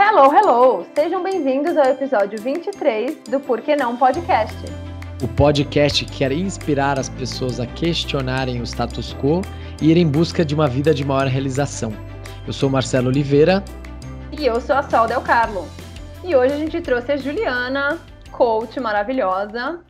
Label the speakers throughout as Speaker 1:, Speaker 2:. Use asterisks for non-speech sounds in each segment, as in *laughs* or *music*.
Speaker 1: Hello, hello! Sejam bem-vindos ao episódio 23 do Por que Não Podcast.
Speaker 2: O podcast quer inspirar as pessoas a questionarem o status quo e ir em busca de uma vida de maior realização. Eu sou Marcelo Oliveira.
Speaker 1: E eu sou a Sol Del Carlo. E hoje a gente trouxe a Juliana, coach maravilhosa,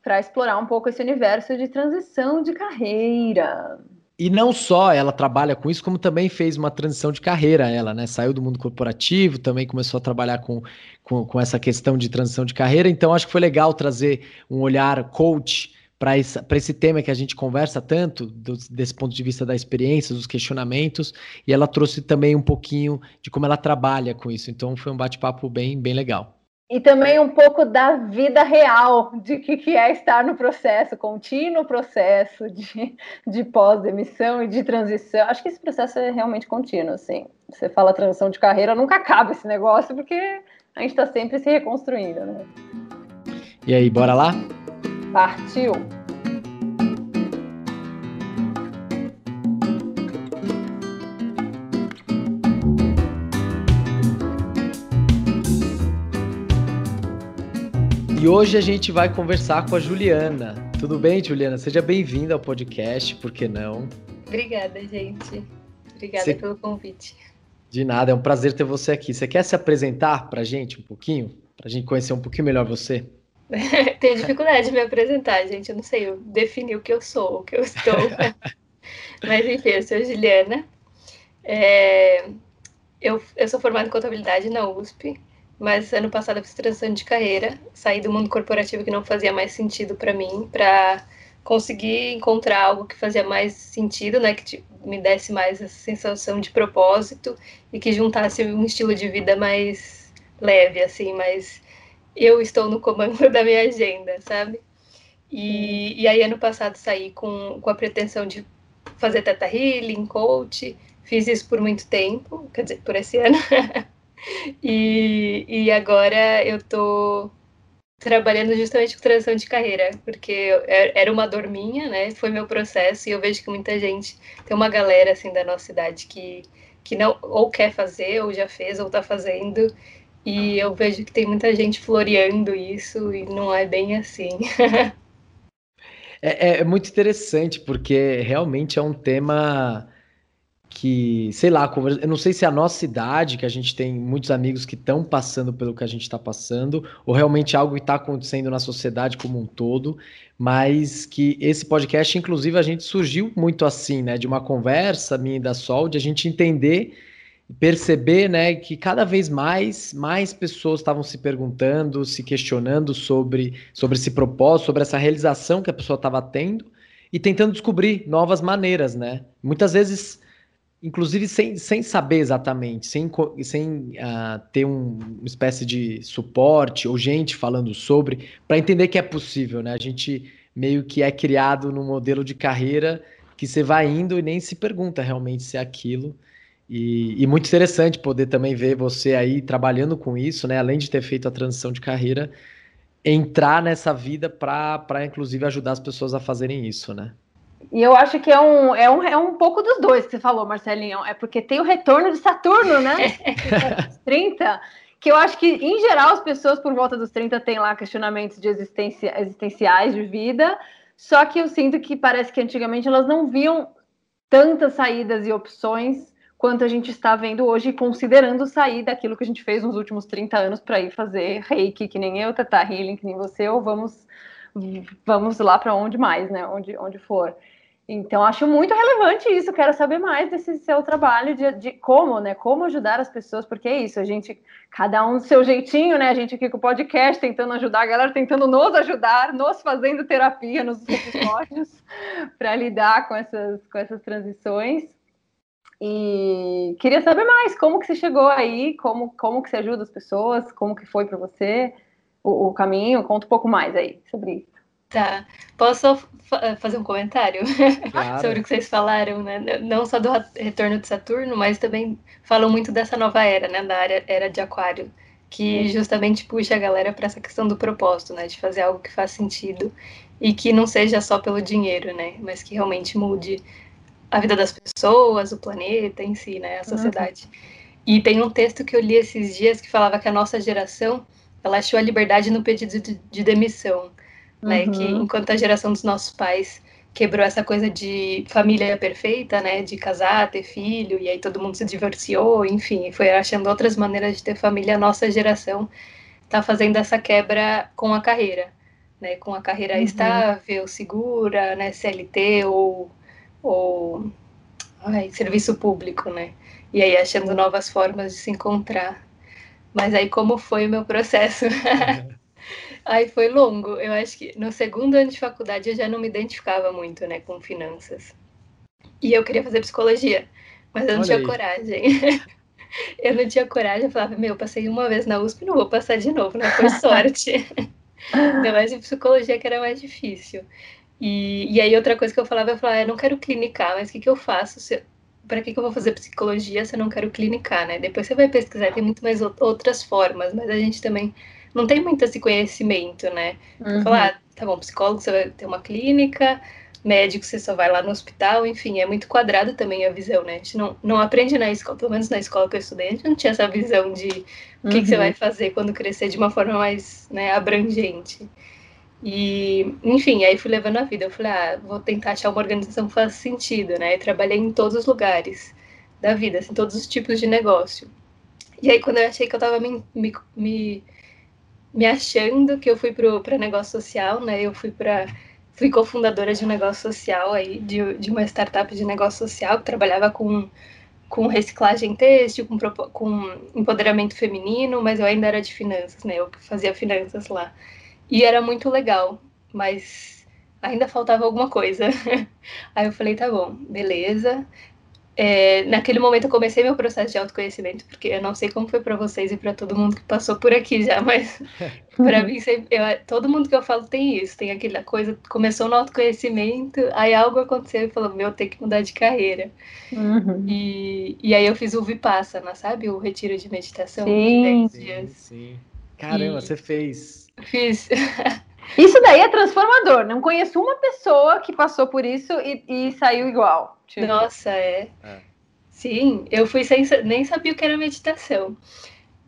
Speaker 1: para explorar um pouco esse universo de transição de carreira.
Speaker 2: E não só ela trabalha com isso, como também fez uma transição de carreira, ela, né? Saiu do mundo corporativo, também começou a trabalhar com, com, com essa questão de transição de carreira. Então, acho que foi legal trazer um olhar coach para esse, tema que a gente conversa tanto, do, desse ponto de vista da experiência, dos questionamentos, e ela trouxe também um pouquinho de como ela trabalha com isso. Então, foi um bate-papo bem, bem legal.
Speaker 1: E também um pouco da vida real, de que, que é estar no processo, contínuo processo de, de pós-demissão e de transição. Acho que esse processo é realmente contínuo, assim. Você fala transição de carreira, nunca acaba esse negócio, porque a gente está sempre se reconstruindo, né?
Speaker 2: E aí, bora lá?
Speaker 1: Partiu!
Speaker 2: E hoje a gente vai conversar com a Juliana. Tudo bem, Juliana? Seja bem-vinda ao podcast, por que não?
Speaker 3: Obrigada, gente. Obrigada Cê... pelo convite.
Speaker 2: De nada, é um prazer ter você aqui. Você quer se apresentar para a gente um pouquinho? Para a gente conhecer um pouquinho melhor você? *laughs*
Speaker 3: Tenho dificuldade de me apresentar, gente. Eu não sei eu definir o que eu sou, o que eu estou. *laughs* Mas enfim, eu sou a Juliana. É... Eu, eu sou formada em contabilidade na USP. Mas ano passado eu fiz transição de carreira, saí do mundo corporativo que não fazia mais sentido para mim, para conseguir encontrar algo que fazia mais sentido, né, que me desse mais essa sensação de propósito e que juntasse um estilo de vida mais leve, assim, mas eu estou no comando *laughs* da minha agenda, sabe? E, e aí ano passado saí com, com a pretensão de fazer Teta Healing, coach, fiz isso por muito tempo, quer dizer, por esse ano. *laughs* E, e agora eu tô trabalhando justamente com transição de carreira, porque era uma dor minha, né? Foi meu processo e eu vejo que muita gente tem uma galera assim da nossa idade que que não ou quer fazer ou já fez ou tá fazendo e eu vejo que tem muita gente floreando isso e não é bem assim. *laughs*
Speaker 2: é, é, é muito interessante porque realmente é um tema que, sei lá, eu não sei se é a nossa idade, que a gente tem muitos amigos que estão passando pelo que a gente está passando, ou realmente algo que está acontecendo na sociedade como um todo, mas que esse podcast, inclusive, a gente surgiu muito assim, né, de uma conversa minha e da Sol, de a gente entender perceber, né, que cada vez mais mais pessoas estavam se perguntando, se questionando sobre sobre esse propósito, sobre essa realização que a pessoa estava tendo e tentando descobrir novas maneiras, né? Muitas vezes inclusive sem, sem saber exatamente, sem, sem uh, ter um, uma espécie de suporte ou gente falando sobre, para entender que é possível, né? A gente meio que é criado num modelo de carreira que você vai indo e nem se pergunta realmente se é aquilo. E, e muito interessante poder também ver você aí trabalhando com isso, né? Além de ter feito a transição de carreira, entrar nessa vida para, inclusive, ajudar as pessoas a fazerem isso, né?
Speaker 1: E eu acho que é um, é, um, é um pouco dos dois que você falou, Marcelinho. É porque tem o retorno de Saturno, né? 30. Que eu acho que, em geral, as pessoas por volta dos 30 têm lá questionamentos de existência, existenciais de vida. Só que eu sinto que parece que antigamente elas não viam tantas saídas e opções quanto a gente está vendo hoje, considerando sair daquilo que a gente fez nos últimos 30 anos para ir fazer reiki, que nem eu, Tata Healing, que nem você, ou vamos, vamos lá para onde mais, né? Onde, onde for. Então, acho muito relevante isso. Quero saber mais desse seu trabalho de, de, como, né? Como ajudar as pessoas, porque é isso, a gente, cada um do seu jeitinho, né? A gente aqui com o podcast tentando ajudar a galera, tentando nos ajudar, nos fazendo terapia nos episódios *laughs* para lidar com essas, com essas transições. E queria saber mais como que você chegou aí, como, como que você ajuda as pessoas, como que foi para você o, o caminho. Conta um pouco mais aí sobre isso.
Speaker 3: Tá. Posso fa fazer um comentário *laughs* claro. sobre o que vocês falaram, né? Não só do retorno de Saturno, mas também falam muito dessa nova era, né? Da era, era de Aquário, que justamente puxa a galera para essa questão do propósito, né? De fazer algo que faz sentido e que não seja só pelo dinheiro, né? Mas que realmente mude a vida das pessoas, o planeta em si, né? A sociedade. Uhum. E tem um texto que eu li esses dias que falava que a nossa geração ela achou a liberdade no pedido de, de demissão, uhum. né? Que uhum. enquanto a geração dos nossos pais quebrou essa coisa de família perfeita, né? De casar, ter filho, e aí todo mundo se divorciou, enfim, foi achando outras maneiras de ter família. A nossa geração está fazendo essa quebra com a carreira, né? Com a carreira uhum. estável, segura, né? CLT ou, ou ai, serviço público, né? E aí achando novas formas de se encontrar. Mas aí como foi o meu processo? Aí foi longo. Eu acho que no segundo ano de faculdade eu já não me identificava muito, né, com finanças. E eu queria fazer psicologia, mas eu não Olha tinha aí. coragem. *laughs* eu não tinha coragem, eu falava, meu, eu passei uma vez na USP, não vou passar de novo, né? Por sorte. *laughs* Ainda mais em psicologia que era mais difícil. E, e aí outra coisa que eu falava, eu falava, ah, eu não quero clinicar, mas o que, que eu faço? Se, para que, que eu vou fazer psicologia se eu não quero clinicar, né? Depois você vai pesquisar, tem muito mais outras formas, mas a gente também não tem muito esse conhecimento, né? Uhum. Falar, ah, tá bom, psicólogo você vai ter uma clínica, médico você só vai lá no hospital, enfim, é muito quadrado também a visão, né? A gente não, não aprende na escola, pelo menos na escola que eu estudei, a gente não tinha essa visão de o que, uhum. que você uhum. vai fazer quando crescer de uma forma mais né, abrangente. E, enfim, aí fui levando a vida. Eu falei, ah, vou tentar achar uma organização que faça sentido, né? E trabalhei em todos os lugares da vida, assim, todos os tipos de negócio. E aí, quando eu achei que eu tava me, me, me, me achando, que eu fui para negócio social, né? Eu fui para fui cofundadora de um negócio social aí, de, de uma startup de negócio social que trabalhava com, com reciclagem têxtil, com, com empoderamento feminino, mas eu ainda era de finanças, né? Eu fazia finanças lá. E era muito legal, mas ainda faltava alguma coisa. *laughs* Aí eu falei, tá bom, beleza. É, naquele momento eu comecei meu processo de autoconhecimento, porque eu não sei como foi para vocês e para todo mundo que passou por aqui já, mas *laughs* para mim eu, todo mundo que eu falo tem isso, tem aquela coisa, começou no autoconhecimento, aí algo aconteceu e falou, meu, tem que mudar de carreira. Uhum. E, e aí eu fiz o Vipassana, sabe? O retiro de meditação
Speaker 2: sim. de 10 dias. Sim, sim. Caramba, e... você fez.
Speaker 3: Fiz. *laughs*
Speaker 1: Isso daí é transformador. Não conheço uma pessoa que passou por isso e, e saiu igual.
Speaker 3: Tipo. Nossa, é. é. Sim, eu fui sem nem sabia o que era meditação.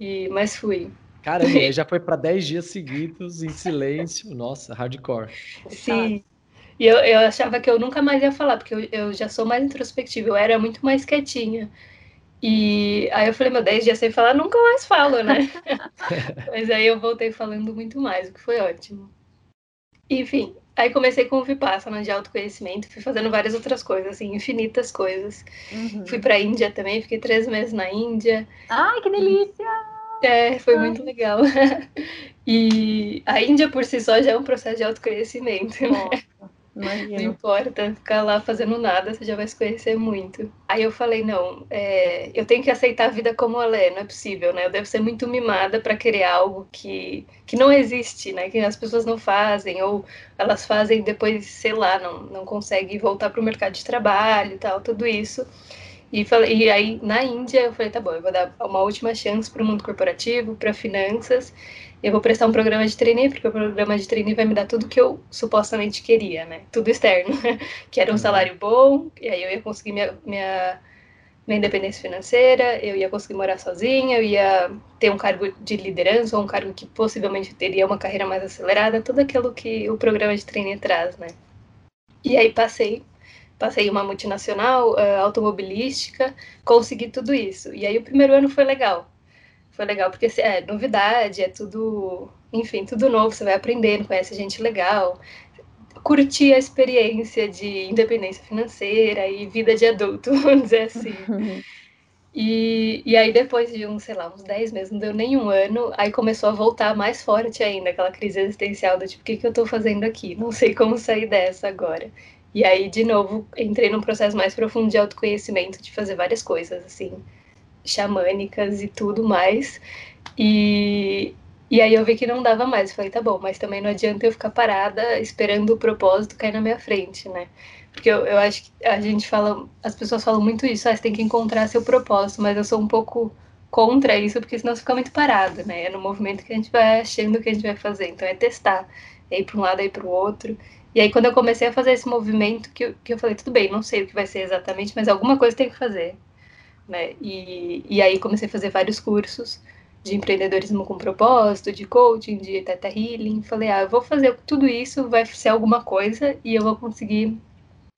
Speaker 3: E, mas fui.
Speaker 2: Caramba, *laughs* já foi para 10 dias seguidos em silêncio. Nossa, hardcore.
Speaker 3: Sim. E eu, eu achava que eu nunca mais ia falar, porque eu, eu já sou mais introspectiva, eu era muito mais quietinha. E aí eu falei, meu, 10 dias sem falar, nunca mais falo, né? *laughs* Mas aí eu voltei falando muito mais, o que foi ótimo. Enfim, aí comecei com o Vipassana de autoconhecimento, fui fazendo várias outras coisas, assim, infinitas coisas. Uhum. Fui pra Índia também, fiquei três meses na Índia.
Speaker 1: Ai, que delícia!
Speaker 3: É, foi Ai. muito legal. *laughs* e a Índia por si só já é um processo de autoconhecimento, né? Imagina. Não importa, ficar lá fazendo nada, você já vai se conhecer muito. Aí eu falei, não, é, eu tenho que aceitar a vida como ela é, não é possível, né? Eu devo ser muito mimada para querer algo que, que não existe, né? Que as pessoas não fazem, ou elas fazem depois, sei lá, não, não conseguem voltar para o mercado de trabalho e tal, tudo isso. E, falei, e aí, na Índia, eu falei, tá bom, eu vou dar uma última chance para o mundo corporativo, para finanças, eu vou prestar um programa de trainee, porque o programa de trainee vai me dar tudo que eu supostamente queria, né? Tudo externo. *laughs* que era um uhum. salário bom, e aí eu ia conseguir minha, minha, minha independência financeira, eu ia conseguir morar sozinha, eu ia ter um cargo de liderança, ou um cargo que possivelmente teria uma carreira mais acelerada, tudo aquilo que o programa de trainee traz, né? E aí passei, passei uma multinacional uh, automobilística, consegui tudo isso. E aí o primeiro ano foi legal foi legal, porque é novidade, é tudo, enfim, tudo novo, você vai aprendendo, conhece gente legal, curtir a experiência de independência financeira e vida de adulto, *laughs* vamos dizer assim. E, e aí, depois de uns, sei lá, uns 10 meses, não deu nem um ano, aí começou a voltar mais forte ainda, aquela crise existencial do tipo, o que, que eu tô fazendo aqui? Não sei como sair dessa agora. E aí, de novo, entrei num processo mais profundo de autoconhecimento, de fazer várias coisas, assim, xamânicas e tudo mais. E, e aí eu vi que não dava mais. Falei, tá bom, mas também não adianta eu ficar parada esperando o propósito cair na minha frente, né? Porque eu, eu acho que a gente fala, as pessoas falam muito isso, ah, você tem que encontrar seu propósito, mas eu sou um pouco contra isso, porque senão você fica muito parado, né? É no movimento que a gente vai achando que a gente vai fazer. Então é testar, é ir para um lado, é ir para o outro. E aí quando eu comecei a fazer esse movimento, que eu, que eu falei, tudo bem, não sei o que vai ser exatamente, mas alguma coisa tem que fazer né? E, e aí comecei a fazer vários cursos de empreendedorismo com propósito, de coaching, de teta healing. Falei, ah, eu vou fazer tudo isso, vai ser alguma coisa e eu vou conseguir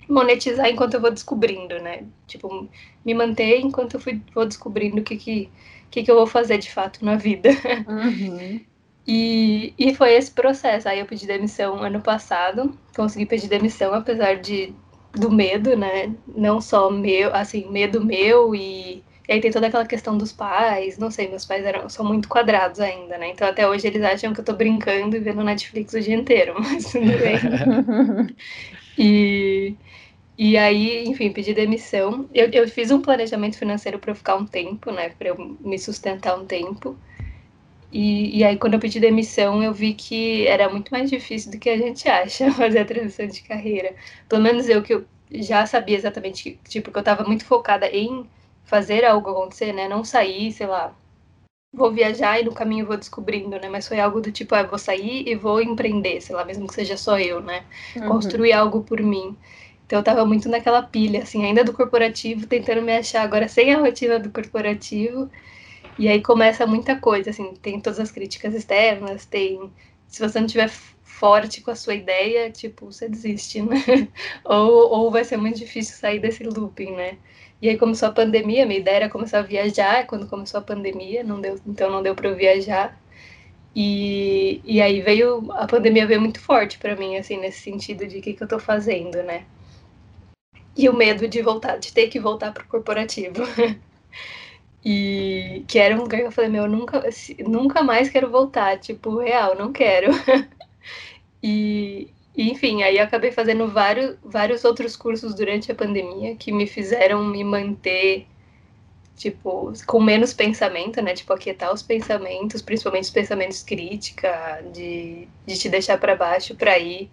Speaker 3: monetizar enquanto eu vou descobrindo, né? Tipo, me manter enquanto eu fui, vou descobrindo o que, que, que, que eu vou fazer de fato na vida. Uhum. E, e foi esse processo. Aí eu pedi demissão ano passado, consegui pedir demissão, apesar de do medo, né? Não só meu, assim, medo meu e, e aí tem toda aquela questão dos pais, não sei, meus pais eram, são muito quadrados ainda, né? Então até hoje eles acham que eu tô brincando e vendo Netflix o dia inteiro, *laughs* mas tudo bem. *laughs* e, e aí, enfim, pedi demissão. Eu, eu fiz um planejamento financeiro para eu ficar um tempo, né? Para eu me sustentar um tempo. E, e aí, quando eu pedi demissão, eu vi que era muito mais difícil do que a gente acha *laughs* fazer a transição de carreira. Pelo menos eu que eu já sabia exatamente tipo, que eu estava muito focada em fazer algo acontecer, né? Não sair, sei lá, vou viajar e no caminho vou descobrindo, né? Mas foi algo do tipo, ah, vou sair e vou empreender, sei lá, mesmo que seja só eu, né? Uhum. Construir algo por mim. Então eu tava muito naquela pilha, assim, ainda do corporativo, tentando me achar agora sem a rotina do corporativo e aí começa muita coisa, assim, tem todas as críticas externas, tem. Se você não tiver forte com a sua ideia, tipo, você desiste, né? *laughs* ou, ou vai ser muito difícil sair desse looping, né? E aí começou a pandemia, minha ideia era começar a viajar, quando começou a pandemia, não deu, então não deu para eu viajar. E, e aí veio, a pandemia veio muito forte para mim, assim, nesse sentido de o que, que eu tô fazendo, né? E o medo de voltar, de ter que voltar pro corporativo. *laughs* E que era um lugar que eu falei, meu, nunca, nunca mais quero voltar, tipo, real, não quero. *laughs* e, enfim, aí acabei fazendo vários, vários outros cursos durante a pandemia que me fizeram me manter, tipo, com menos pensamento, né? Tipo, aquietar os pensamentos, principalmente os pensamentos crítica, de, de te deixar para baixo para ir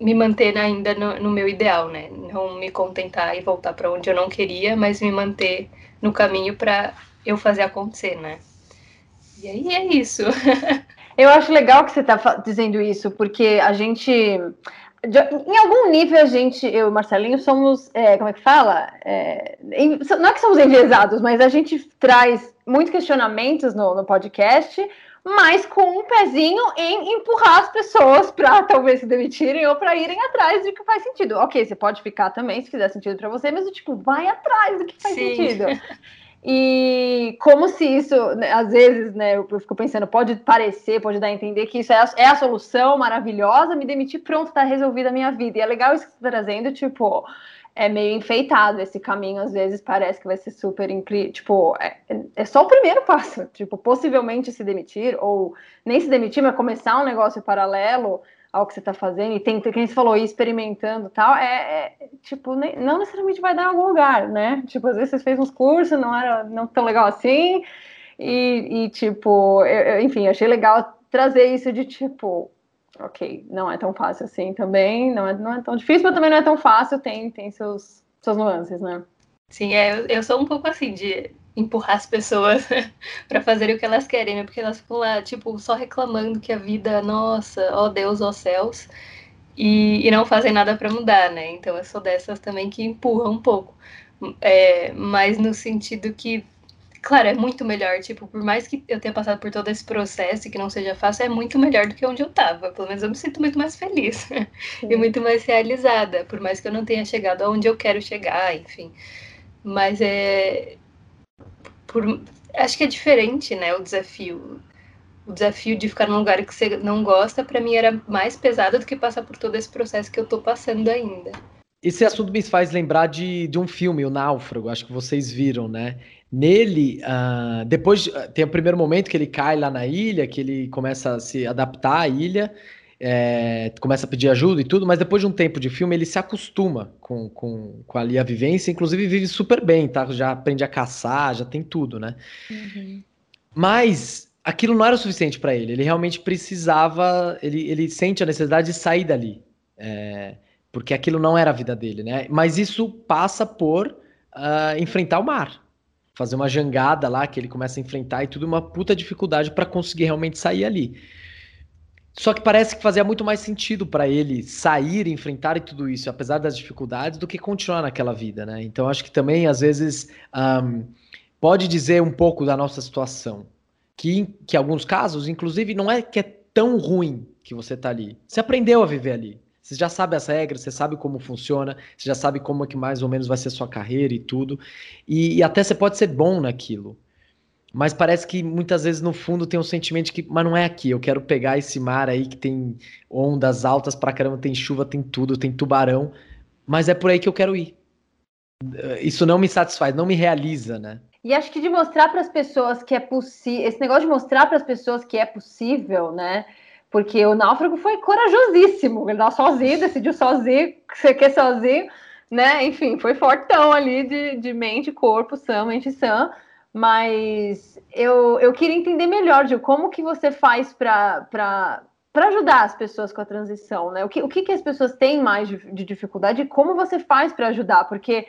Speaker 3: me manter ainda no, no meu ideal, né? Não me contentar e voltar para onde eu não queria, mas me manter no caminho para eu fazer acontecer, né? E aí é isso. *laughs*
Speaker 1: eu acho legal que você está dizendo isso, porque a gente. Em algum nível, a gente, eu e Marcelinho, somos. É, como é que fala? É, não é que somos enviesados, mas a gente traz muitos questionamentos no, no podcast, mas com um pezinho em empurrar as pessoas para talvez se demitirem ou para irem atrás do que faz sentido. Ok, você pode ficar também se fizer sentido para você, mas tipo, vai atrás do que faz Sim. sentido. *laughs* E como se isso, né, às vezes, né, eu fico pensando, pode parecer, pode dar a entender que isso é a, é a solução maravilhosa, me demitir, pronto, tá resolvida a minha vida. E é legal isso que você tá trazendo, tipo, é meio enfeitado esse caminho, às vezes parece que vai ser super incrível. Tipo, é, é, só o primeiro *laughs* passo. Tipo, possivelmente se demitir, ou nem se demitir, mas começar um negócio paralelo ao que você está fazendo, e tem, quem você falou, experimentando tal, é, é tipo, nem, não necessariamente vai dar em algum lugar, né? Tipo, às vezes você fez uns cursos, não era não tão legal assim, e, e tipo, eu, enfim, achei legal trazer isso de tipo, ok, não é tão fácil assim também, não é, não é tão difícil, mas também não é tão fácil, tem, tem seus, suas nuances, né?
Speaker 3: Sim, é, eu, eu sou um pouco assim de empurrar as pessoas *laughs* para fazerem o que elas querem, né? Porque elas ficam lá, tipo, só reclamando que a vida, nossa, ó Deus, ó céus, e, e não fazem nada para mudar, né? Então eu sou dessas também que empurram um pouco. É, mas no sentido que claro, é muito melhor. Tipo, por mais que eu tenha passado por todo esse processo e que não seja fácil, é muito melhor do que onde eu tava. Pelo menos eu me sinto muito mais feliz *laughs* e muito mais realizada, por mais que eu não tenha chegado aonde eu quero chegar, enfim. Mas é. Por... Acho que é diferente, né? O desafio. O desafio de ficar num lugar que você não gosta, para mim era mais pesado do que passar por todo esse processo que eu tô passando ainda.
Speaker 2: Esse assunto me faz lembrar de, de um filme, O Náufrago, acho que vocês viram, né? Nele, uh, depois tem o primeiro momento que ele cai lá na ilha, que ele começa a se adaptar à ilha, é, começa a pedir ajuda e tudo, mas depois de um tempo de filme ele se acostuma com, com, com ali a vivência, inclusive vive super bem, tá? Já aprende a caçar, já tem tudo, né? Uhum. Mas aquilo não era o suficiente para ele, ele realmente precisava, ele, ele sente a necessidade de sair dali, é, porque aquilo não era a vida dele, né? Mas isso passa por uh, enfrentar o mar fazer uma jangada lá que ele começa a enfrentar e tudo, uma puta dificuldade para conseguir realmente sair ali. Só que parece que fazia muito mais sentido para ele sair, enfrentar e tudo isso, apesar das dificuldades, do que continuar naquela vida, né? Então acho que também às vezes um, pode dizer um pouco da nossa situação, que que alguns casos, inclusive, não é que é tão ruim que você tá ali. Você aprendeu a viver ali. Você já sabe as regras, você sabe como funciona, você já sabe como é que mais ou menos vai ser sua carreira e tudo. E, e até você pode ser bom naquilo. Mas parece que muitas vezes no fundo tem um sentimento de que, mas não é aqui, eu quero pegar esse mar aí que tem ondas altas pra caramba, tem chuva, tem tudo, tem tubarão, mas é por aí que eu quero ir. Isso não me satisfaz, não me realiza, né?
Speaker 1: E acho que de mostrar para as pessoas que é possível, esse negócio de mostrar para as pessoas que é possível, né? Porque o náufrago foi corajosíssimo, ele estava sozinho, decidiu sozinho, você quer sozinho, né? Enfim, foi fortão ali de, de mente, corpo, sã, mente sã mas eu, eu queria entender melhor, de como que você faz para ajudar as pessoas com a transição, né? O que, o que, que as pessoas têm mais de, de dificuldade e como você faz para ajudar? Porque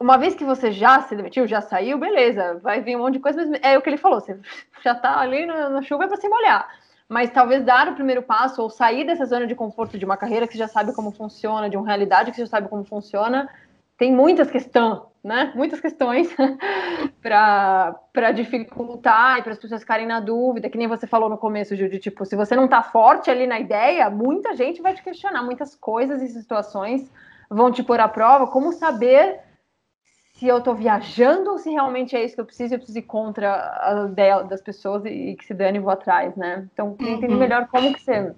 Speaker 1: uma vez que você já se demitiu, já saiu, beleza, vai vir um monte de coisa, mas é o que ele falou, você *laughs* já está ali na, na chuva é para se molhar. Mas talvez dar o primeiro passo ou sair dessa zona de conforto de uma carreira que você já sabe como funciona, de uma realidade que você já sabe como funciona, tem muitas questões, né? Muitas questões *laughs* para dificultar e para as pessoas ficarem na dúvida, que nem você falou no começo, Gil, de tipo, se você não está forte ali na ideia, muita gente vai te questionar, muitas coisas e situações vão te pôr à prova. Como saber se eu estou viajando ou se realmente é isso que eu preciso, eu preciso ir contra a ideia das pessoas e, que se dane e vou atrás, né? Então, entender uhum. melhor como que você,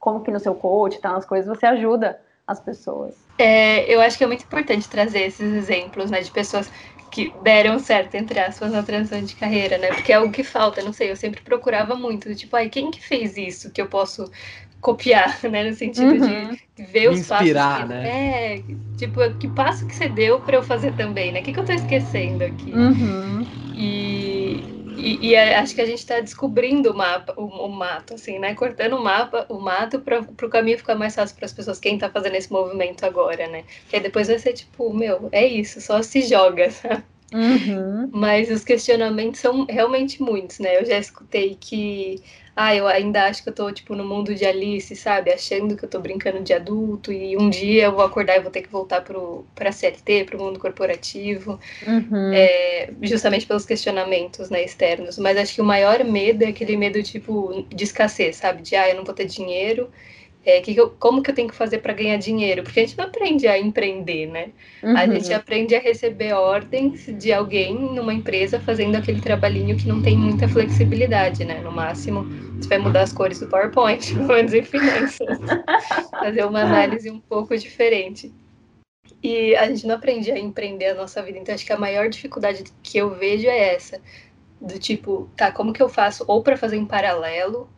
Speaker 1: como que no seu coach, tá, nas coisas, você ajuda as pessoas.
Speaker 3: É, eu acho que é muito importante trazer esses exemplos, né, de pessoas que deram certo, entre aspas, na transição de carreira, né? Porque é algo que falta, não sei, eu sempre procurava muito, tipo, ai, quem que fez isso que eu posso copiar, *laughs* né? No sentido uhum. de ver os
Speaker 2: Inspirar,
Speaker 3: passos.
Speaker 2: Que, né?
Speaker 3: É, tipo, que passo que você deu para eu fazer também, né? O que, que eu tô esquecendo aqui?
Speaker 1: Uhum.
Speaker 3: E e, e, acho que a gente está descobrindo o mapa, o, o, mato, assim, né? Cortando o mapa, o mato para o caminho ficar mais fácil para as pessoas, quem está fazendo esse movimento agora, né? Porque depois vai ser tipo, meu, é isso, só se joga, *laughs* sabe?
Speaker 1: Uhum.
Speaker 3: Mas os questionamentos são realmente muitos, né? Eu já escutei que ah, eu ainda acho que eu tô, tipo, no mundo de Alice, sabe? Achando que eu tô brincando de adulto e um dia eu vou acordar e vou ter que voltar pro, pra CLT, pro mundo corporativo,
Speaker 1: uhum.
Speaker 3: é, justamente pelos questionamentos, né, externos. Mas acho que o maior medo é aquele medo, tipo, de escassez, sabe? De, ah, eu não vou ter dinheiro, é, que eu, como que eu tenho que fazer para ganhar dinheiro? Porque a gente não aprende a empreender, né? Uhum. A gente aprende a receber ordens de alguém numa empresa fazendo aquele trabalhinho que não tem muita flexibilidade, né? No máximo, você vai mudar as cores do PowerPoint, pelo menos em finanças. fazer uma análise um pouco diferente. E a gente não aprende a empreender a nossa vida. Então, acho que a maior dificuldade que eu vejo é essa. Do tipo, tá, como que eu faço ou para fazer em paralelo,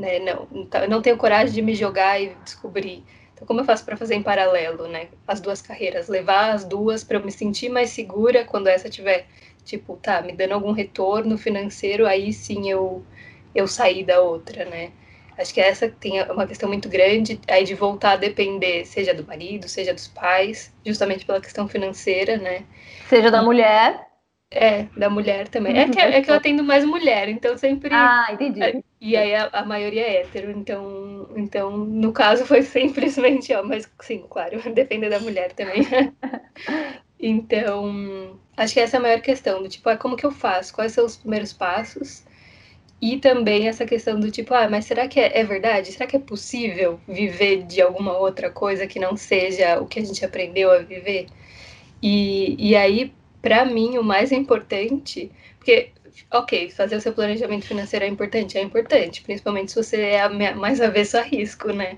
Speaker 3: né? Não, então, eu não tenho coragem de me jogar e descobrir. Então, como eu faço para fazer em paralelo, né? As duas carreiras, levar as duas para eu me sentir mais segura quando essa tiver, tipo, tá, me dando algum retorno financeiro, aí sim eu eu sair da outra, né? Acho que essa tem uma questão muito grande aí de voltar a depender, seja do marido, seja dos pais, justamente pela questão financeira, né?
Speaker 1: Seja da mulher.
Speaker 3: É, da mulher também. É que, é que eu atendo mais mulher, então sempre.
Speaker 1: Ah, entendi.
Speaker 3: É, e aí a, a maioria é hétero, então, então no caso foi *laughs* simplesmente, ó, mas sim, claro, *laughs* depende da mulher também. *laughs* então, acho que essa é a maior questão, do tipo, ah, como que eu faço? Quais são os primeiros passos? E também essa questão do tipo, ah, mas será que é, é verdade? Será que é possível viver de alguma outra coisa que não seja o que a gente aprendeu a viver? E, e aí, para mim, o mais importante, porque, ok, fazer o seu planejamento financeiro é importante, é importante, principalmente se você é mais avesso a risco, né?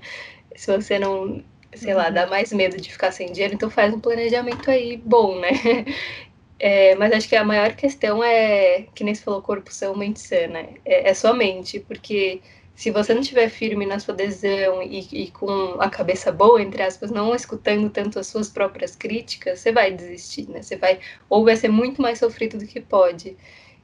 Speaker 3: Se você não, sei uhum. lá, dá mais medo de ficar sem dinheiro, então faz um planejamento aí bom, né? *laughs* É, mas acho que a maior questão é, que nem você falou, corpo são, mente sã, né? É, é sua mente, porque se você não estiver firme na sua decisão e, e, com a cabeça boa, entre aspas, não escutando tanto as suas próprias críticas, você vai desistir, né? Você vai, ou vai ser muito mais sofrido do que pode.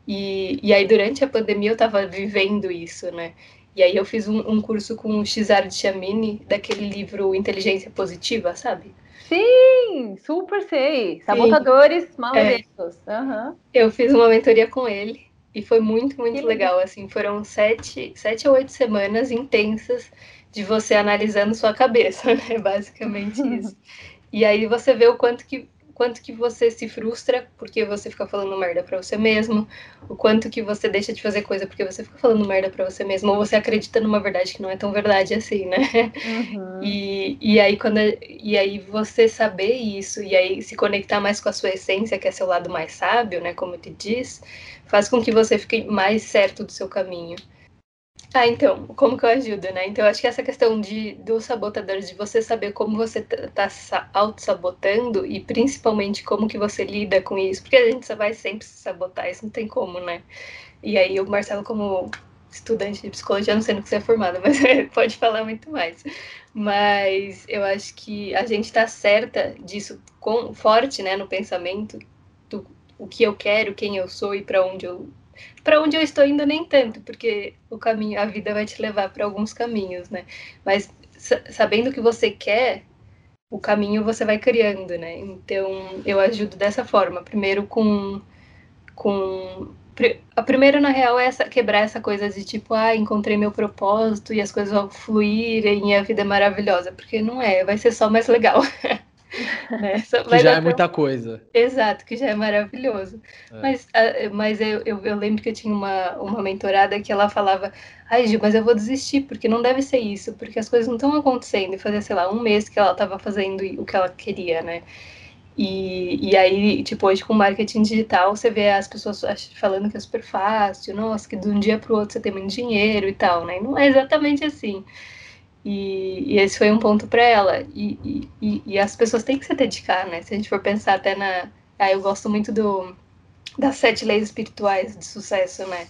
Speaker 3: E, e aí, durante a pandemia, eu estava vivendo isso, né? E aí, eu fiz um, um curso com o Cesare Chamini, daquele livro Inteligência Positiva, sabe?
Speaker 1: Sim, super sei. Sabotadores Sim. maletos. É. Uhum.
Speaker 3: Eu fiz uma mentoria com ele. E foi muito, muito legal. Assim, foram sete, sete ou oito semanas intensas de você analisando sua cabeça, *laughs* né? Basicamente isso. *laughs* E aí você vê o quanto que quanto que você se frustra porque você fica falando merda para você mesmo, o quanto que você deixa de fazer coisa porque você fica falando merda para você mesmo, ou você acredita numa verdade que não é tão verdade assim, né? Uhum. E, e aí quando e aí você saber isso e aí se conectar mais com a sua essência, que é seu lado mais sábio, né, como te diz, faz com que você fique mais certo do seu caminho. Ah, então, como que eu ajudo, né? Então, eu acho que essa questão de, dos sabotadores, de você saber como você tá, tá auto-sabotando e principalmente como que você lida com isso, porque a gente só vai sempre se sabotar, isso não tem como, né? E aí, o Marcelo, como estudante de psicologia, não sei no que você é formada, *laughs* mas pode falar muito mais. Mas eu acho que a gente tá certa disso, com, forte, né, no pensamento, do o que eu quero, quem eu sou e para onde eu para onde eu estou indo nem tanto, porque o caminho, a vida vai te levar para alguns caminhos, né? Mas sabendo o que você quer, o caminho você vai criando, né? Então eu ajudo dessa forma. Primeiro com com a primeira na real é essa, quebrar essa coisa de tipo, ah, encontrei meu propósito e as coisas vão fluírem e a vida é maravilhosa, porque não é, vai ser só mais legal. *laughs* *laughs*
Speaker 2: Né? que já é muita coisa.
Speaker 3: Exato, que já é maravilhoso. É. Mas, ah, mas eu, eu, eu, lembro que eu tinha uma, uma mentorada que ela falava, ai Gil, mas eu vou desistir, porque não deve ser isso, porque as coisas não estão acontecendo. E fazia, sei lá, um mês que ela estava fazendo o que ela queria, né? E, e aí, tipo, hoje com marketing digital, você vê as pessoas
Speaker 1: falando que é super fácil, nossa, que de um dia para o outro você tem muito dinheiro e tal, né? E não é exatamente assim. E, e, esse foi um ponto para ela. E, e, e, as pessoas têm que se dedicar, né? Se a gente for pensar até na. Ah, eu gosto muito do, das sete leis espirituais de sucesso, né?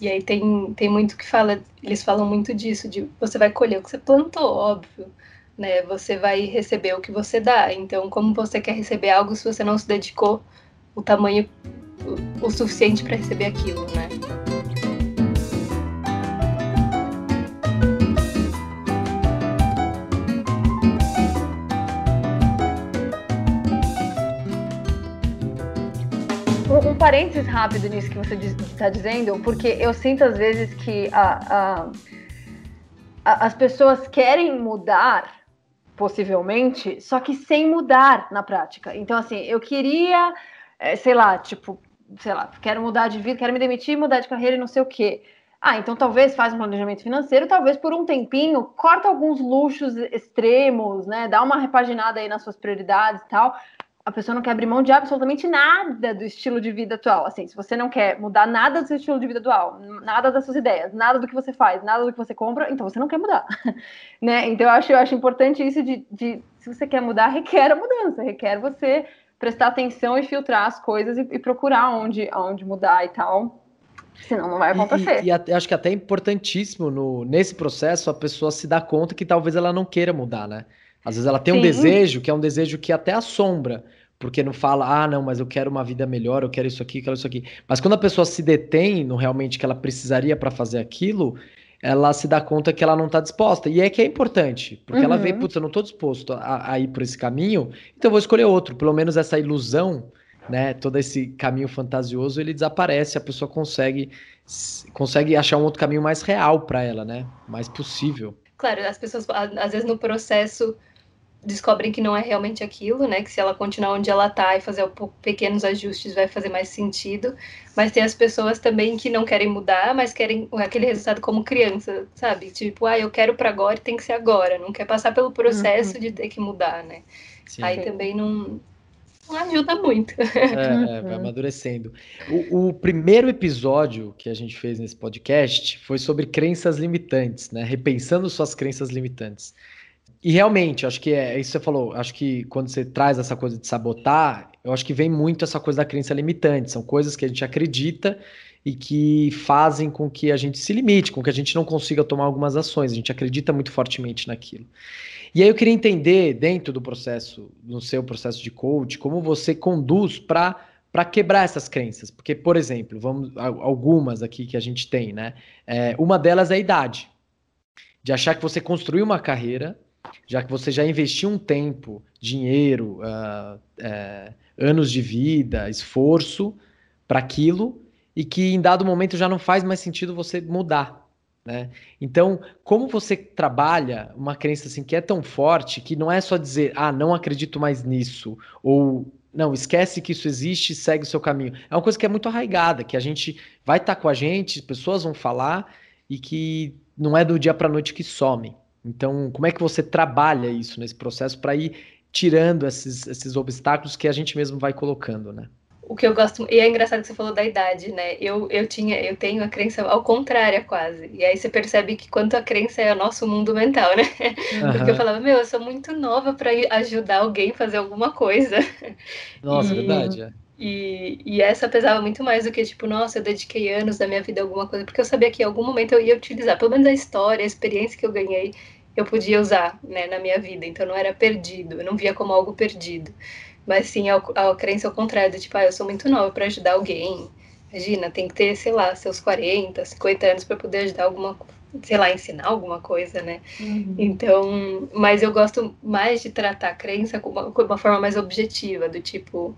Speaker 1: E aí tem, tem muito que fala, eles falam muito disso, de você vai colher o que você plantou, óbvio. Né? Você vai receber o que você dá. Então, como você quer receber algo se você não se dedicou o tamanho o, o suficiente para receber aquilo, né? Um parênteses rápido nisso que você está dizendo, porque eu sinto às vezes que a, a, a, as pessoas querem mudar, possivelmente, só que sem mudar na prática. Então, assim, eu queria, é, sei lá, tipo, sei lá, quero mudar de vida, quero me demitir, mudar de carreira e não sei o quê. Ah, então talvez faz um planejamento financeiro, talvez por um tempinho corta alguns luxos extremos, né? Dá uma repaginada aí nas suas prioridades e tal, a pessoa não quer abrir mão de absolutamente nada do estilo de vida atual. Assim, se você não quer mudar nada do seu estilo de vida atual, nada das suas ideias, nada do que você faz, nada do que você compra, então você não quer mudar, *laughs* né? Então eu acho, eu acho importante isso de, de, se você quer mudar, requer a mudança, requer você prestar atenção e filtrar as coisas e, e procurar onde, onde mudar e tal. Senão não vai acontecer.
Speaker 2: E, e, e acho que até é importantíssimo no, nesse processo a pessoa se dar conta que talvez ela não queira mudar, né? Às vezes ela tem Sim. um desejo que é um desejo que até assombra, porque não fala, ah, não, mas eu quero uma vida melhor, eu quero isso aqui, eu quero isso aqui. Mas quando a pessoa se detém no realmente que ela precisaria para fazer aquilo, ela se dá conta que ela não está disposta. E é que é importante, porque uhum. ela vê, uhum. putz, eu não estou disposto a, a, ir por esse caminho, então eu vou escolher outro. Pelo menos essa ilusão, né, todo esse caminho fantasioso, ele desaparece, a pessoa consegue consegue achar um outro caminho mais real para ela, né? Mais possível.
Speaker 3: Claro, as pessoas às vezes no processo descobrem que não é realmente aquilo, né? Que se ela continuar onde ela tá e fazer pequenos ajustes vai fazer mais sentido. Mas tem as pessoas também que não querem mudar, mas querem aquele resultado como criança, sabe? Tipo, ah, eu quero para agora e tem que ser agora. Não quer passar pelo processo uhum. de ter que mudar, né? Sim. Aí também não, não ajuda muito.
Speaker 2: É, é vai amadurecendo. O, o, primeiro episódio que a gente fez nesse podcast foi sobre crenças limitantes, né? Repensando suas crenças limitantes. E realmente, acho que é, é isso que você falou. Acho que quando você traz essa coisa de sabotar, eu acho que vem muito essa coisa da crença limitante. São coisas que a gente acredita e que fazem com que a gente se limite, com que a gente não consiga tomar algumas ações. A gente acredita muito fortemente naquilo. E aí eu queria entender, dentro do processo, no seu processo de coach, como você conduz para para quebrar essas crenças. Porque, por exemplo, vamos algumas aqui que a gente tem, né? É, uma delas é a idade. De achar que você construiu uma carreira já que você já investiu um tempo, dinheiro, uh, uh, anos de vida, esforço para aquilo, e que em dado momento já não faz mais sentido você mudar. Né? Então, como você trabalha uma crença assim que é tão forte que não é só dizer, ah, não acredito mais nisso, ou não, esquece que isso existe, segue o seu caminho. É uma coisa que é muito arraigada, que a gente vai estar tá com a gente, pessoas vão falar e que não é do dia para noite que some. Então, como é que você trabalha isso nesse processo para ir tirando esses, esses obstáculos que a gente mesmo vai colocando, né?
Speaker 3: o que eu gosto e é engraçado que você falou da idade, né? Eu, eu tinha, eu tenho a crença ao contrário quase. E aí você percebe que quanto a crença é o nosso mundo mental, né? Uhum. Porque eu falava, meu, eu sou muito nova para ajudar alguém a fazer alguma coisa.
Speaker 2: Nossa, e, verdade. É.
Speaker 3: E, e essa pesava muito mais do que, tipo, nossa, eu dediquei anos da minha vida a alguma coisa, porque eu sabia que em algum momento eu ia utilizar, pelo menos a história, a experiência que eu ganhei, eu podia usar, né, na minha vida. Então não era perdido, eu não via como algo perdido. Mas sim, a, a crença ao contrário, tipo, ah, eu sou muito nova para ajudar alguém. Imagina, tem que ter, sei lá, seus 40, 50 anos para poder ajudar alguma, sei lá, ensinar alguma coisa, né? Uhum. Então, mas eu gosto mais de tratar a crença com uma, com uma forma mais objetiva, do tipo,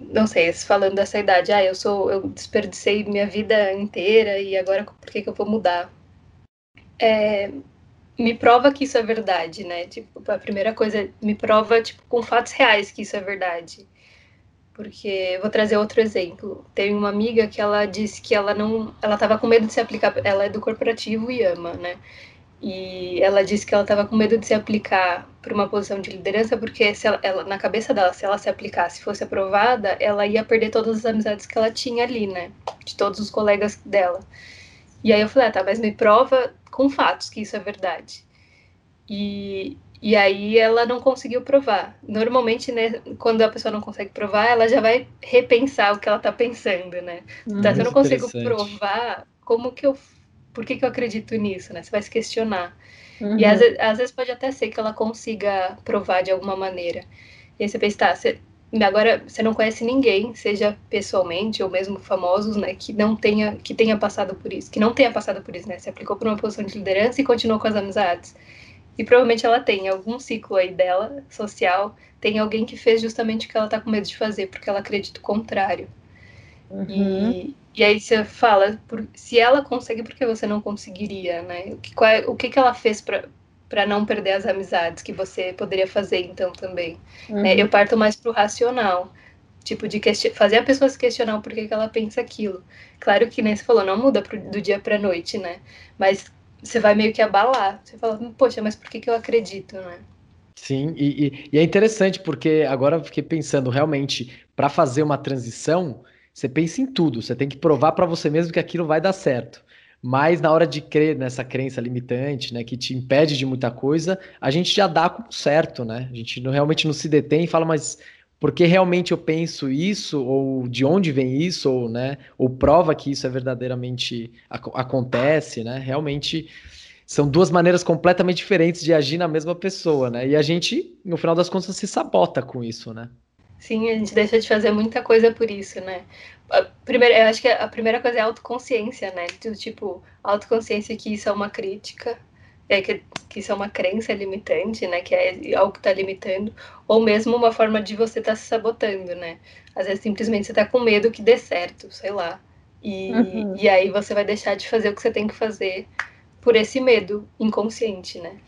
Speaker 3: não sei, falando dessa idade, ah, eu sou, eu desperdicei minha vida inteira e agora por que, que eu vou mudar? É, me prova que isso é verdade, né? Tipo, a primeira coisa, me prova, tipo, com fatos reais que isso é verdade. Porque, vou trazer outro exemplo. Tem uma amiga que ela disse que ela não, ela estava com medo de se aplicar, ela é do corporativo e ama, né? E ela disse que ela estava com medo de se aplicar para uma posição de liderança, porque se ela, ela, na cabeça dela, se ela se aplicasse, fosse aprovada, ela ia perder todas as amizades que ela tinha ali, né? De todos os colegas dela. E aí eu falei, ah, tá, mas me prova com fatos que isso é verdade. E, e aí ela não conseguiu provar. Normalmente, né, quando a pessoa não consegue provar, ela já vai repensar o que ela está pensando, né? Hum, tá, se eu não consigo provar, como que eu. Por que, que eu acredito nisso, né? Você vai se questionar. Uhum. E às, às, vezes pode até ser que ela consiga provar de alguma maneira. E aí você pensa, tá, você, agora você não conhece ninguém, seja pessoalmente ou mesmo famosos, né, que não tenha que tenha passado por isso, que não tenha passado por isso, né? Se aplicou por uma posição de liderança e continuou com as amizades. E provavelmente ela tem algum ciclo aí dela, social, tem alguém que fez justamente o que ela tá com medo de fazer, porque ela acredita o contrário. Uhum. E, e aí você fala, por, se ela consegue, por que você não conseguiria, né? O que, qual, é, o que, que ela fez para não perder as amizades que você poderia fazer então também. Né? Uhum. Né? Eu parto mais pro racional, tipo de fazer a pessoa se questionar o porquê que ela pensa aquilo. Claro que nem você falou, não muda pro, do dia para noite, né? Mas você vai meio que abalar. Você fala, poxa, mas por que, que eu acredito, né?
Speaker 2: Sim, e, e, e é interessante porque agora eu fiquei pensando realmente para fazer uma transição, você pensa em tudo. Você tem que provar para você mesmo que aquilo vai dar certo. Mas na hora de crer nessa crença limitante, né, que te impede de muita coisa, a gente já dá como certo, né? A gente não, realmente não se detém e fala, mas por que realmente eu penso isso? Ou de onde vem isso? Ou, né, ou prova que isso é verdadeiramente ac acontece, né? Realmente são duas maneiras completamente diferentes de agir na mesma pessoa, né? E a gente, no final das contas, se sabota com isso, né?
Speaker 3: Sim, a gente deixa de fazer muita coisa por isso, né? A primeira, eu acho que a primeira coisa é a autoconsciência, né? Do tipo, autoconsciência que isso é uma crítica, é que, que isso é uma crença limitante, né? Que é algo que está limitando, ou mesmo uma forma de você estar tá se sabotando, né? Às vezes simplesmente você está com medo que dê certo, sei lá. E, uhum. e aí você vai deixar de fazer o que você tem que fazer por esse medo inconsciente, né?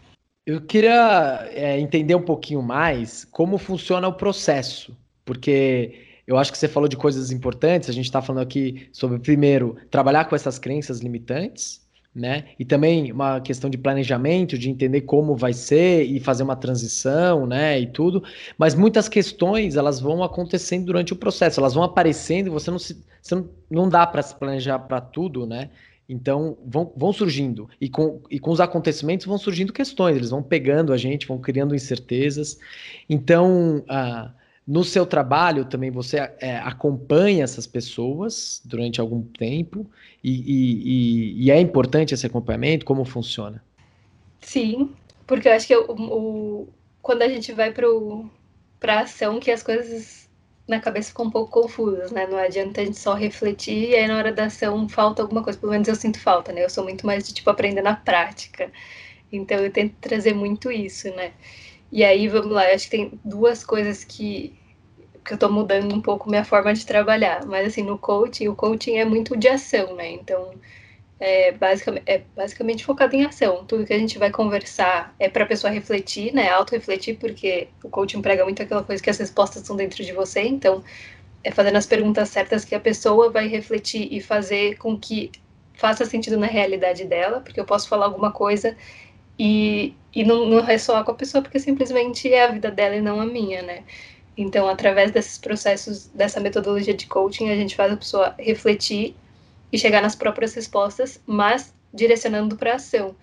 Speaker 2: Eu queria é, entender um pouquinho mais como funciona o processo porque eu acho que você falou de coisas importantes. A gente está falando aqui sobre, primeiro, trabalhar com essas crenças limitantes, né? E também uma questão de planejamento, de entender como vai ser e fazer uma transição, né? E tudo. Mas muitas questões elas vão acontecendo durante o processo, elas vão aparecendo e você não se, você não, não dá para se planejar para tudo, né? Então vão, vão surgindo e com, e com os acontecimentos vão surgindo questões, eles vão pegando a gente, vão criando incertezas. Então, ah, no seu trabalho também você é, acompanha essas pessoas durante algum tempo e, e, e, é importante esse acompanhamento? Como funciona?
Speaker 3: Sim, porque eu acho que o, o quando a gente vai para a ação que as coisas na cabeça ficam um pouco confusas, né? Não adianta a gente só refletir e aí na hora da ação falta alguma coisa. Pelo menos eu sinto falta, né? Eu sou muito mais de tipo aprender na prática. Então eu tento trazer muito isso, né? E aí, vamos lá, acho que tem duas coisas que que eu tô mudando um pouco minha forma de trabalhar. Mas assim, no coaching, o coaching é muito de ação, né? Então, é basicamente, é basicamente focado em ação. Tudo que a gente vai conversar é para a pessoa refletir, né? Auto-refletir, porque o coaching prega muito aquela coisa que as respostas estão dentro de você. Então, é fazendo as perguntas certas que a pessoa vai refletir e fazer com que faça sentido na realidade dela, porque eu posso falar alguma coisa e, e não, não ressoar com a pessoa, porque simplesmente é a vida dela e não a minha, né? Então, através desses processos, dessa metodologia de coaching, a gente faz a pessoa refletir e chegar nas próprias respostas, mas direcionando para a ação.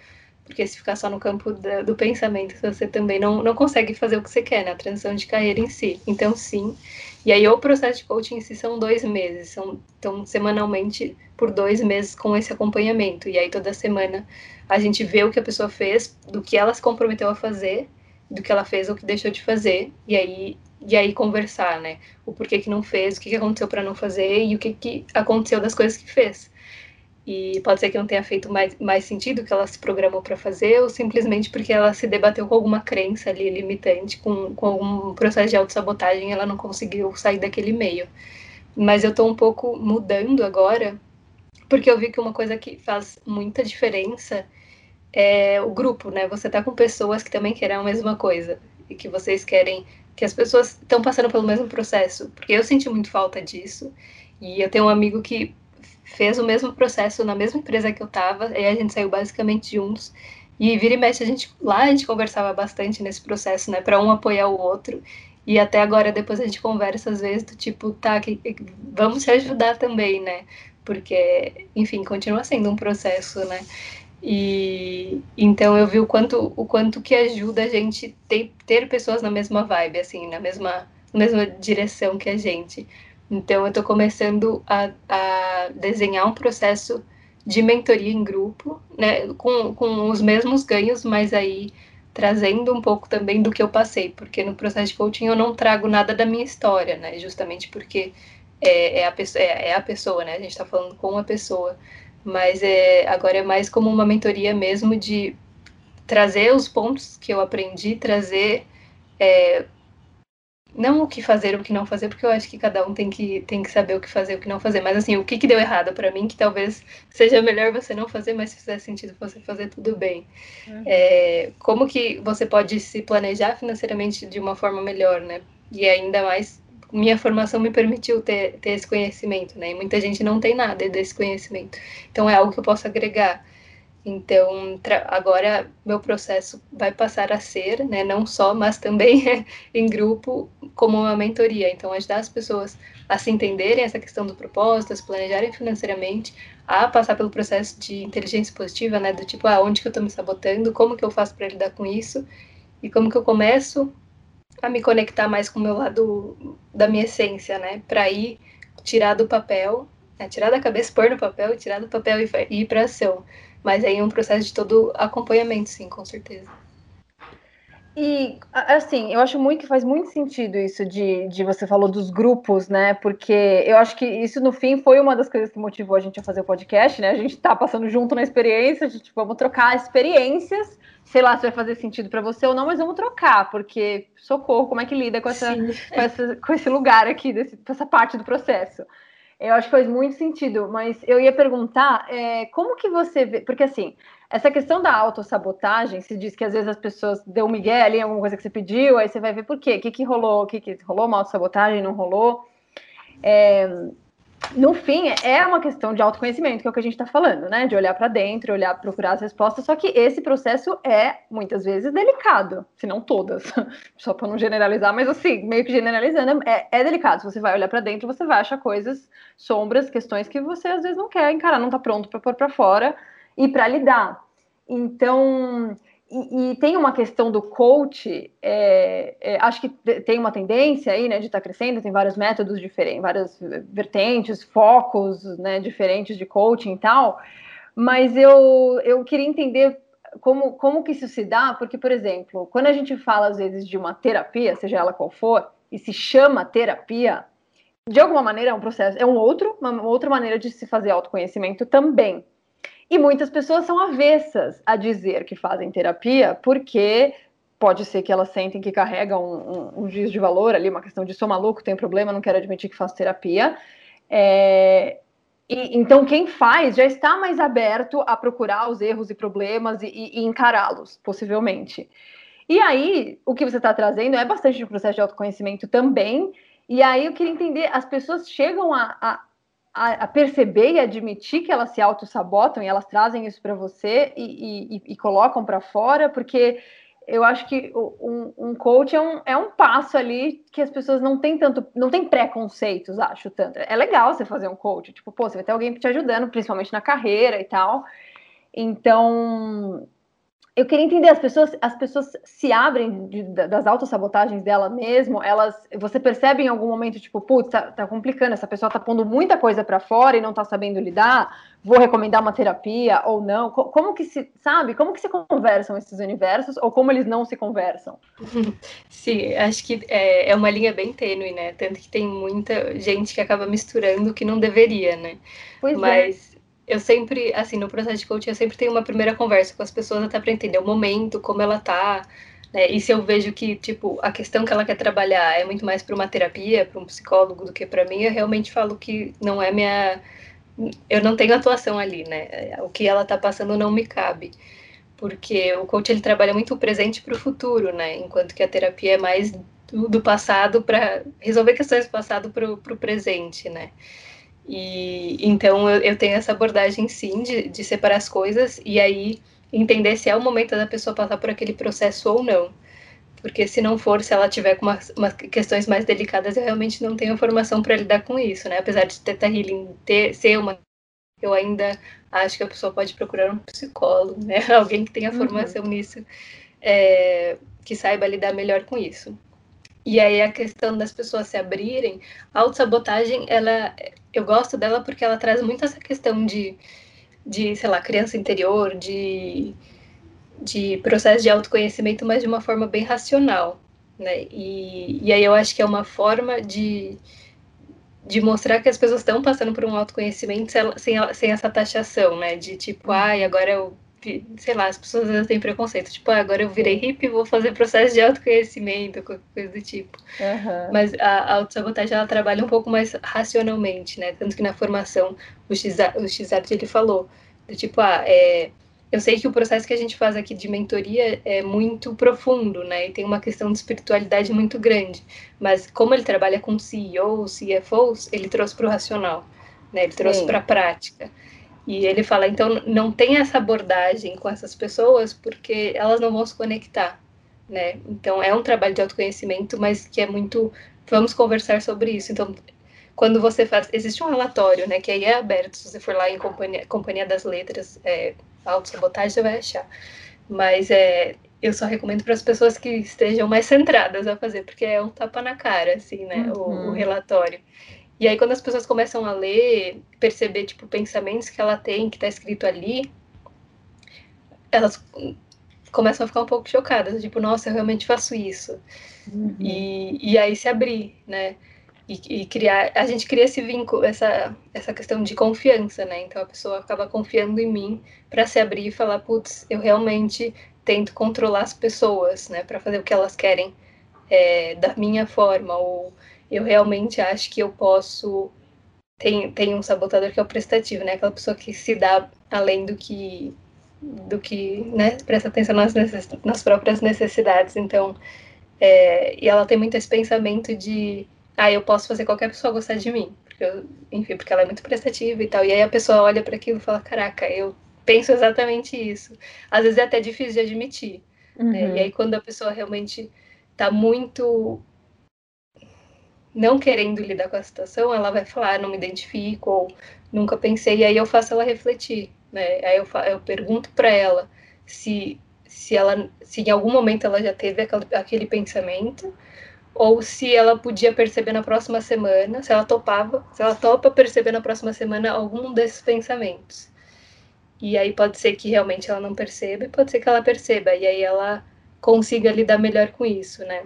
Speaker 3: Porque se ficar só no campo do, do pensamento, você também não, não consegue fazer o que você quer, né? A transição de carreira em si. Então, sim. E aí, o processo de coaching em si são dois meses. São, então, semanalmente, por dois meses com esse acompanhamento. E aí, toda semana, a gente vê o que a pessoa fez, do que ela se comprometeu a fazer, do que ela fez ou que deixou de fazer. E aí, e aí conversar, né? O porquê que não fez, o que, aconteceu para não fazer e o que, que aconteceu das coisas que fez. E pode ser que não tenha feito mais, mais sentido que ela se programou para fazer, ou simplesmente porque ela se debateu com alguma crença ali limitante, com, com algum processo de autossabotagem, ela não conseguiu sair daquele meio. Mas eu estou um pouco mudando agora, porque eu vi que uma coisa que faz muita diferença é o grupo, né? Você tá com pessoas que também querem a mesma coisa e que vocês querem que as pessoas estão passando pelo mesmo processo, porque eu senti muito falta disso. E eu tenho um amigo que fez o mesmo processo na mesma empresa que eu estava, e a gente saiu basicamente juntos. E vira e mexe, a gente, lá a gente conversava bastante nesse processo, né, para um apoiar o outro. E até agora, depois a gente conversa às vezes do tipo, tá, que, que, vamos se ajudar também, né? Porque, enfim, continua sendo um processo, né? E então eu vi o quanto, o quanto que ajuda a gente ter, ter pessoas na mesma vibe, assim, na mesma, na mesma direção que a gente. Então, eu estou começando a, a, desenhar um processo de mentoria em grupo, né, com, com os mesmos ganhos, mas aí trazendo um pouco também do que eu passei, porque no processo de coaching eu não trago nada da minha história, né, justamente porque é, é a, é, é, a pessoa, né, a gente está falando com a pessoa, mas é, agora é mais como uma mentoria mesmo de trazer os pontos que eu aprendi, trazer é, não o que fazer, o que não fazer, porque eu acho que cada um tem que, tem que saber o que fazer, o que não fazer, mas assim, o que, que deu errado para mim, que talvez seja melhor você não fazer, mas se fizer sentido você fazer tudo bem. Uhum. É, como que você pode se planejar financeiramente de uma forma melhor, né? E ainda mais, minha formação me permitiu ter, ter esse conhecimento, né? E muita gente não tem nada desse conhecimento. Então é algo que eu posso agregar. Então, agora meu processo vai passar a ser, né, não só, mas também *laughs* em grupo, como uma mentoria. Então, ajudar as pessoas a se entenderem essa questão do propósito, a se planejarem financeiramente, a passar pelo processo de inteligência positiva, né, do tipo, ah, onde que eu estou me sabotando, como que eu faço para lidar com isso, e como que eu começo a me conectar mais com o meu lado da minha essência, né, para ir tirar do papel, né, tirar da cabeça, pôr no papel, tirar do papel e, ir para ação. Mas aí é um processo de todo acompanhamento, sim, com certeza.
Speaker 1: E, assim, eu acho muito que faz muito sentido isso de, de você falou dos grupos, né? Porque eu acho que isso, no fim, foi uma das coisas que motivou a gente a fazer o podcast, né? A gente tá passando junto na experiência, a gente vamos trocar experiências. Sei lá se vai fazer sentido para você ou não, mas vamos trocar, porque socorro, como é que lida com, essa, com, essa, com esse lugar aqui, desse, com essa parte do processo? Eu acho que faz muito sentido, mas eu ia perguntar é, como que você vê, porque assim, essa questão da autossabotagem, se diz que às vezes as pessoas deu um migué ali alguma coisa que você pediu, aí você vai ver por quê, o que, que rolou, o que, que rolou uma autossabotagem, não rolou. É, no fim, é uma questão de autoconhecimento, que é o que a gente está falando, né? De olhar para dentro, olhar, procurar as respostas. Só que esse processo é muitas vezes delicado, se não todas, *laughs* só para não generalizar, mas assim, meio que generalizando, é, é delicado. Se você vai olhar para dentro, você vai achar coisas, sombras, questões que você às vezes não quer encarar, não está pronto para pôr para fora e para lidar. Então, e, e, tem uma questão do coach, é, é, acho que tem uma tendência aí, né, de estar tá crescendo, tem vários métodos diferentes, várias vertentes, focos, né, diferentes de coaching e tal, mas eu, eu queria entender como, como que isso se dá, porque, por exemplo, quando a gente fala, às vezes, de uma terapia, seja ela qual for, e se chama terapia, de alguma maneira é um processo, é um outro, uma outra maneira de se fazer autoconhecimento também, e muitas pessoas são avessas a dizer que fazem terapia porque pode ser que elas sentem que carregam um, um, um giz de valor ali, uma questão de sou maluco, tem problema, não quero admitir que faço terapia. É, e, então, quem faz já está mais aberto a procurar os erros e problemas e, e, e encará-los, possivelmente. E aí, o que você está trazendo é bastante de processo de autoconhecimento também. E aí, eu queria entender: as pessoas chegam a, a, a perceber e admitir que elas se auto-sabotam e elas trazem isso para você e, e colocam para fora, porque eu acho que um, um coach é um, é um passo ali que as pessoas não têm tanto, não tem preconceitos, acho tanto. É legal você fazer um coach, tipo, pô, você vai ter alguém te ajudando, principalmente na carreira e tal. Então, eu queria entender, as pessoas, as pessoas se abrem de, das autossabotagens dela mesmo, elas, você percebe em algum momento, tipo, putz, tá, tá complicando, essa pessoa tá pondo muita coisa para fora e não tá sabendo lidar, vou recomendar uma terapia ou não, como que se, sabe, como que se conversam esses universos ou como eles não se conversam? *laughs*
Speaker 3: Sim, acho que é, é uma linha bem tênue, né, tanto que tem muita gente que acaba misturando o que não deveria, né, pois é. mas... É eu sempre, assim, no processo de coaching, eu sempre tenho uma primeira conversa com as pessoas até para entender o momento, como ela tá, né? E se eu vejo que, tipo, a questão que ela quer trabalhar é muito mais para uma terapia, para um psicólogo do que para mim, eu realmente falo que não é minha. Eu não tenho atuação ali, né? O que ela tá passando não me cabe. Porque o coach ele trabalha muito o presente para o futuro, né? Enquanto que a terapia é mais do, do passado para resolver questões do passado para o presente, né? E então eu, eu tenho essa abordagem sim de, de separar as coisas e aí entender se é o momento da pessoa passar por aquele processo ou não. Porque se não for, se ela tiver com umas, umas questões mais delicadas, eu realmente não tenho formação para lidar com isso, né? Apesar de Teta Healing ter, ser uma. Eu ainda acho que a pessoa pode procurar um psicólogo, né? *laughs* Alguém que tenha uhum. formação uhum. nisso, é, que saiba lidar melhor com isso. E aí a questão das pessoas se abrirem, a autossabotagem, ela, eu gosto dela porque ela traz muito essa questão de, de sei lá, criança interior, de, de processo de autoconhecimento, mas de uma forma bem racional, né? E, e aí eu acho que é uma forma de, de mostrar que as pessoas estão passando por um autoconhecimento sem, sem essa taxação, né? De tipo, ai, agora eu sei lá, as pessoas às vezes têm preconceito, tipo, ah, agora eu virei hippie e vou fazer processo de autoconhecimento, coisa do tipo. Uhum. Mas a, a autossabotagem, ela trabalha um pouco mais racionalmente, né? Tanto que na formação, o X-Abt, ele falou, do tipo, ah, é, eu sei que o processo que a gente faz aqui de mentoria é muito profundo, né? E tem uma questão de espiritualidade muito grande. Mas como ele trabalha com CEOs, CFOs, ele trouxe para o racional, né? Ele trouxe para a prática. E ele fala, então não tem essa abordagem com essas pessoas porque elas não vão se conectar, né? Então é um trabalho de autoconhecimento, mas que é muito vamos conversar sobre isso. Então, quando você faz, existe um relatório, né, que aí é aberto, se você for lá em Companhia, Companhia das Letras, é, autossabotagem, você vai achar. Mas é, eu só recomendo para as pessoas que estejam mais centradas a fazer, porque é um tapa na cara, assim, né, uhum. o, o, uhum. relatório. E aí, quando as pessoas começam a ler, perceber, tipo, pensamentos que ela tem, que está escrito ali, elas começam a ficar um pouco chocadas, tipo, nossa, eu realmente faço isso. Uhum. E, e aí se abrir, né? E, e, criar, a gente cria esse vínculo, essa, essa questão de confiança, né? Então a pessoa acaba confiando em mim para se abrir e falar, putz, eu realmente tento controlar as pessoas, né? Para fazer o que elas querem é, da minha forma, ou eu realmente acho que eu posso. Tem, tem um sabotador que é o prestativo, né? Aquela pessoa que se dá além do que. do que, né? Presta atenção nas, necess... nas próprias necessidades. Então. É... e ela tem muito esse pensamento de. Ah, eu posso fazer qualquer pessoa gostar de mim. Porque eu... enfim, porque ela é muito prestativa e tal. E aí a pessoa olha para aquilo e fala: caraca, eu penso exatamente isso. Às vezes é até difícil de admitir. Uhum. Né? E uhum. aí, quando a pessoa realmente está muito não querendo lidar com a situação, ela vai falar, ah, não me identifico, ou nunca pensei, e aí eu faço ela refletir, né? Aí eu, eu pergunto para ela se, se ela, se em algum momento ela já teve aquele, aquele pensamento, ou se ela podia perceber na próxima semana, se ela topava, se ela topa perceber na próxima semana algum desses pensamentos. E aí pode ser que realmente ela não perceba, e pode ser que ela perceba, e aí ela consiga lidar melhor com isso, né?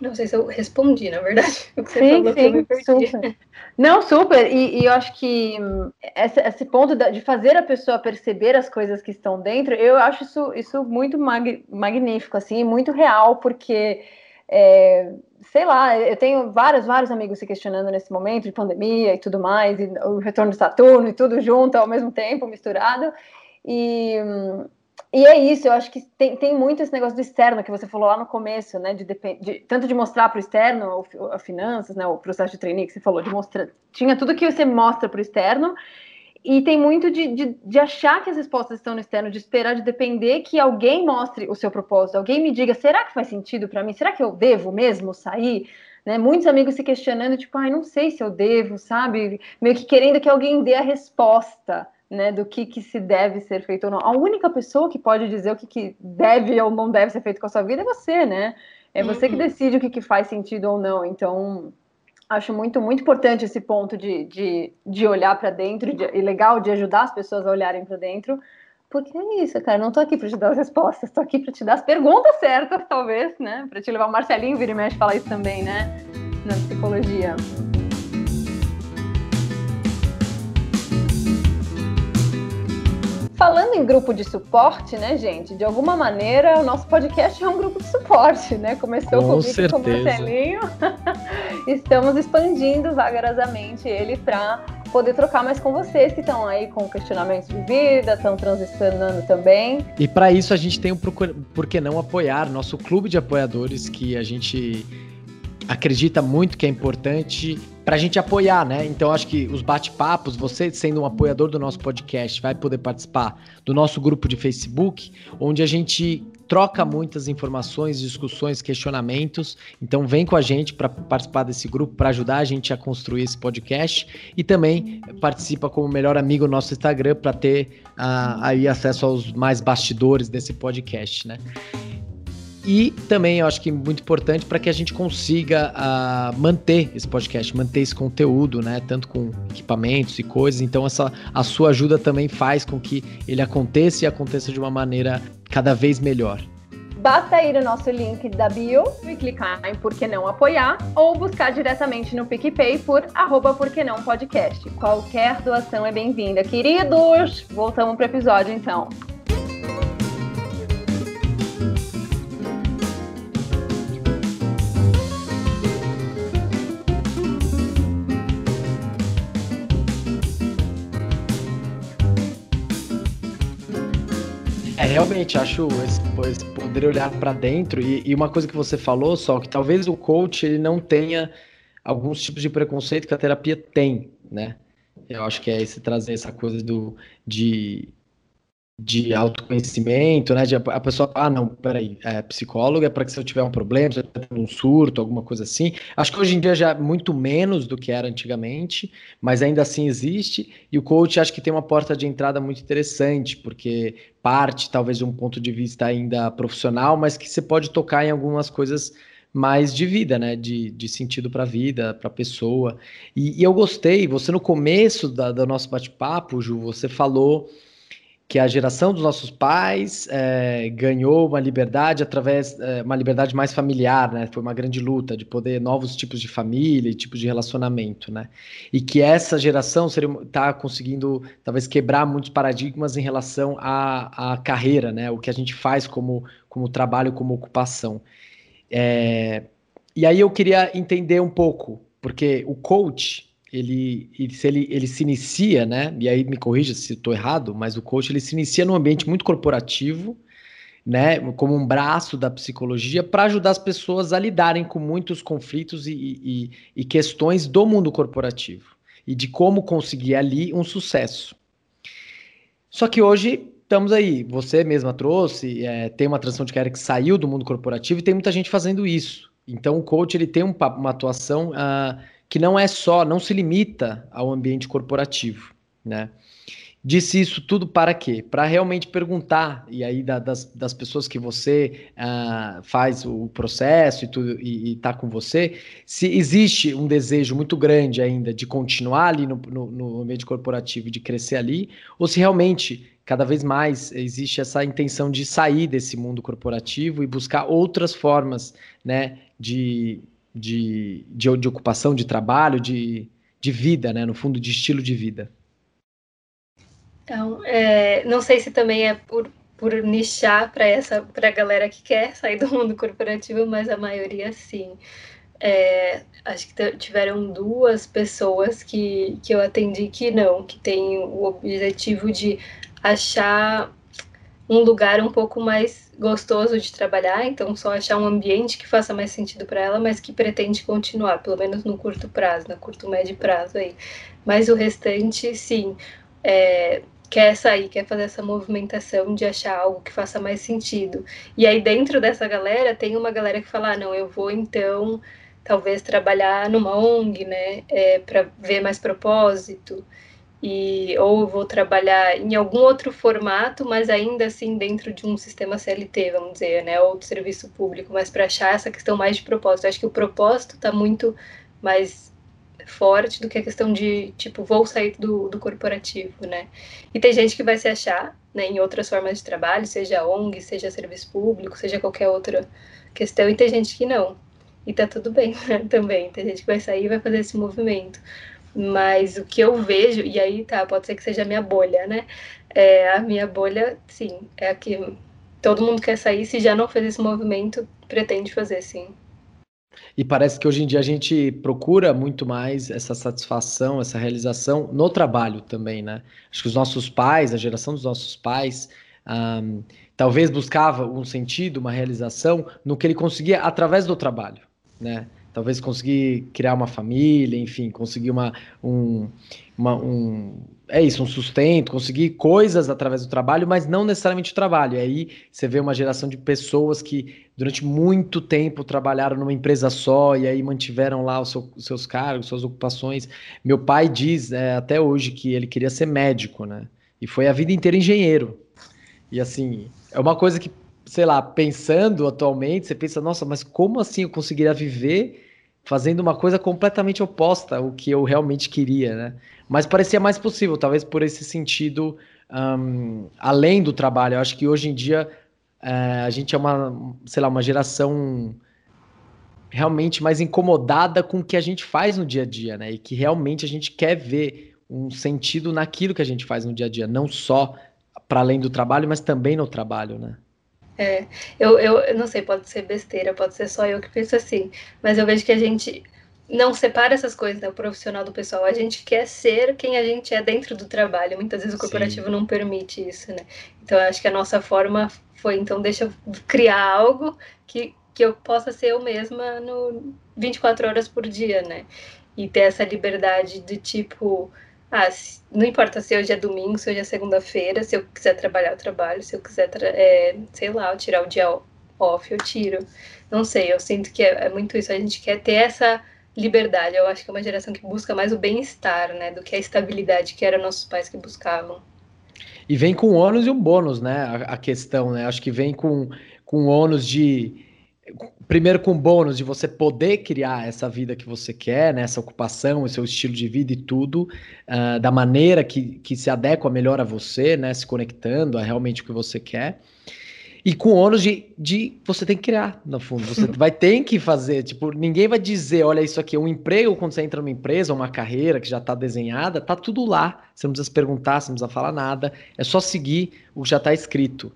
Speaker 3: Não sei se eu respondi, na verdade, *laughs* o que você sim, falou sim, que eu me perdi.
Speaker 1: Super. Não, super. E, e, eu acho que esse, esse ponto de fazer a pessoa perceber as coisas que estão dentro, eu acho isso, isso muito mag, magnífico, assim, muito real, porque, é, sei lá, eu tenho vários, vários amigos se questionando nesse momento de pandemia e tudo mais, e o retorno de Saturno e tudo junto ao mesmo tempo, misturado. E, e é isso, eu acho que tem, tem muito esse negócio do externo que você falou lá no começo, né? De, de tanto de mostrar para o externo a finanças, né? O processo de trainee que você falou, de mostrar. Tinha tudo que você mostra para o externo, e tem muito de, de, de, achar que as respostas estão no externo, de esperar, de depender que alguém mostre o seu propósito, alguém me diga, será que faz sentido para mim? Será que eu devo mesmo sair? Né? Muitos amigos se questionando, tipo, ai, não sei se eu devo, sabe? Meio que querendo que alguém dê a resposta né, do que, que se deve ser feito ou não. A única pessoa que pode dizer o que, que deve ou não deve ser feito com a sua vida é você, né? É você que uhum. decide o que, que faz sentido ou não. Então, acho muito, muito importante esse ponto de, de, de olhar para dentro de, e legal de ajudar as pessoas a olharem para dentro. Porque é isso, cara. Não tô aqui para te dar as respostas, tô aqui para te dar as perguntas certas, talvez, né? Para te levar o Marcelinho vir e mexe falar isso também, né? Na psicologia. Falando em grupo de suporte, né, gente? De alguma maneira, o nosso podcast é um grupo de suporte, né? Começou com comigo com o Marcelinho. *laughs* Estamos expandindo vagarosamente ele para poder trocar mais com vocês que estão aí com questionamentos de vida, estão transicionando também.
Speaker 2: E para isso a gente tem o Por que não apoiar, nosso clube de apoiadores que a gente acredita muito que é importante para a gente apoiar, né? Então acho que os bate-papos, você sendo um apoiador do nosso podcast, vai poder participar do nosso grupo de Facebook, onde a gente troca muitas informações, discussões, questionamentos. Então vem com a gente para participar desse grupo, para ajudar a gente a construir esse podcast e também participa como melhor amigo no nosso Instagram para ter uh, aí acesso aos mais bastidores desse podcast, né? E também eu acho que é muito importante para que a gente consiga uh, manter esse podcast, manter esse conteúdo, né? Tanto com equipamentos e coisas. Então, essa, a sua ajuda também faz com que ele aconteça e aconteça de uma maneira cada vez melhor.
Speaker 1: Basta ir no nosso link da bio e clicar em Por que não apoiar ou buscar diretamente no PicPay por arroba Por que não podcast. Qualquer doação é bem-vinda. Queridos, voltamos para o episódio então.
Speaker 2: Realmente, acho esse, poder olhar para dentro e, e, uma coisa que você falou, só que talvez o coach ele não tenha alguns tipos de preconceito que a terapia tem, né? Eu acho que é esse trazer essa coisa do de de autoconhecimento, né? De a pessoa, ah, não, peraí, é, psicólogo é para que se eu tiver um problema, se eu tiver um surto, alguma coisa assim. Acho que hoje em dia já é muito menos do que era antigamente, mas ainda assim existe. E o coach acho que tem uma porta de entrada muito interessante, porque parte talvez de um ponto de vista ainda profissional, mas que você pode tocar em algumas coisas mais de vida, né? De, de sentido para a vida, para a pessoa. E, e, eu gostei, você no começo da, do nosso bate-papo, Ju, você falou que a geração dos nossos pais é, ganhou uma liberdade através é, uma liberdade mais familiar, né? Foi uma grande luta de poder novos tipos de família e tipos de relacionamento, né? E que essa geração está conseguindo talvez quebrar muitos paradigmas em relação à, à carreira, né? O que a gente faz como como trabalho, como ocupação. É, e aí eu queria entender um pouco, porque o coach ele, ele, ele se inicia, né? E aí me corrija se estou errado, mas o coach ele se inicia num ambiente muito corporativo, né? Como um braço da psicologia para ajudar as pessoas a lidarem com muitos conflitos e, e, e questões do mundo corporativo e de como conseguir ali um sucesso. Só que hoje estamos aí, você mesma trouxe, é, tem uma transição de carreira que saiu do mundo corporativo e tem muita gente fazendo isso. Então o coach ele tem um, uma atuação uh, que não é só, não se limita ao ambiente corporativo, né? Disse isso tudo para quê? Para realmente perguntar, e aí da, das, das pessoas que você uh, faz o processo e tudo, e está com você, se existe um desejo muito grande ainda de continuar ali no, no, no ambiente corporativo, de crescer ali, ou se realmente cada vez mais existe essa intenção de sair desse mundo corporativo e buscar outras formas né, de, de, de, de ocupação, de trabalho, de, de vida, né, no fundo, de estilo de vida.
Speaker 3: Então, é, não sei se também é por, por nichar para essa para a galera que quer sair do mundo corporativo, mas a maioria sim. É, acho que tiveram duas pessoas que, que eu atendi que não, que tem o objetivo de achar um lugar um pouco mais gostoso de trabalhar, então só achar um ambiente que faça mais sentido para ela, mas que pretende continuar, pelo menos no curto prazo, no curto médio prazo aí. Mas o restante, sim, é, quer sair, quer fazer essa movimentação de achar algo que faça mais sentido. E aí dentro dessa galera tem uma galera que fala, ah, não, eu vou então talvez trabalhar numa ONG, né, é, para ver mais propósito. E, ou vou trabalhar em algum outro formato, mas ainda assim dentro de um sistema CLT, vamos dizer, né, ou do serviço público, mas para achar essa questão mais de propósito. Eu acho que o propósito está muito mais forte do que a questão de, tipo, vou sair do, do corporativo, né? E tem gente que vai se achar né, em outras formas de trabalho, seja ONG, seja serviço público, seja qualquer outra questão, e tem gente que não. E tá tudo bem *laughs* né, também. Tem gente que vai sair e vai fazer esse movimento. Mas o que eu vejo, e aí tá, pode ser que seja a minha bolha, né? É, a minha bolha, sim, é a que todo mundo quer sair, se já não fez esse movimento, pretende fazer, sim.
Speaker 2: E parece que hoje em dia a gente procura muito mais essa satisfação, essa realização no trabalho também, né? Acho que os nossos pais, a geração dos nossos pais, um, talvez buscava um sentido, uma realização no que ele conseguia através do trabalho, né? Talvez conseguir criar uma família, enfim, conseguir uma, um, uma, um, é isso, um sustento, conseguir coisas através do trabalho, mas não necessariamente o trabalho. E aí você vê uma geração de pessoas que durante muito tempo trabalharam numa empresa só e aí mantiveram lá os, seu, seus cargos, suas ocupações. Meu pai diz é, até hoje que ele queria ser médico, né? E foi a vida inteira engenheiro. E assim, é uma coisa que, sei lá, pensando atualmente, você pensa, nossa, mas como assim eu conseguiria viver fazendo uma coisa completamente oposta ao que eu realmente queria, né? Mas parecia mais possível, talvez por esse sentido, um, além do trabalho. Eu acho que hoje em dia uh, a gente é uma, sei lá, uma geração realmente mais incomodada com o que a gente faz no dia a dia, né? E que realmente a gente quer ver um sentido naquilo que a gente faz no dia a dia, não só para além do trabalho, mas também no trabalho, né?
Speaker 3: É, eu, eu, eu não sei, pode ser besteira, pode ser só eu que penso assim, mas eu vejo que a gente não separa essas coisas, né, o profissional do pessoal. A gente quer ser quem a gente é dentro do trabalho. Muitas vezes o corporativo Sim. não permite isso, né? Então, eu acho que a nossa forma foi, então, deixa eu criar algo que, que eu possa ser eu mesma no 24 horas por dia, né? E ter essa liberdade de tipo, ah, não importa se hoje é domingo, se hoje é segunda-feira, se eu quiser trabalhar, eu trabalho, se eu quiser, é, sei lá, eu tirar o dia off, eu tiro. Não sei, eu sinto que é, é muito isso. A gente quer ter essa liberdade. Eu acho que é uma geração que busca mais o bem-estar, né, do que a estabilidade que eram nossos pais que buscavam.
Speaker 2: E vem com ônus e um bônus, né? A, a questão, né? Acho que vem com, com ônus de. Primeiro com bônus de você poder criar essa vida que você quer, né? essa ocupação, esse seu estilo de vida e tudo, uh, da maneira que, que se adequa melhor a você, né? Se conectando a realmente o que você quer. E com o ônus de, de você tem que criar, no fundo. Você *laughs* vai ter que fazer. Tipo, ninguém vai dizer, olha, isso aqui é um emprego quando você entra numa empresa, uma carreira que já está desenhada, tá tudo lá. Você não precisa se perguntar, você não precisa falar nada. É só seguir o que já está escrito.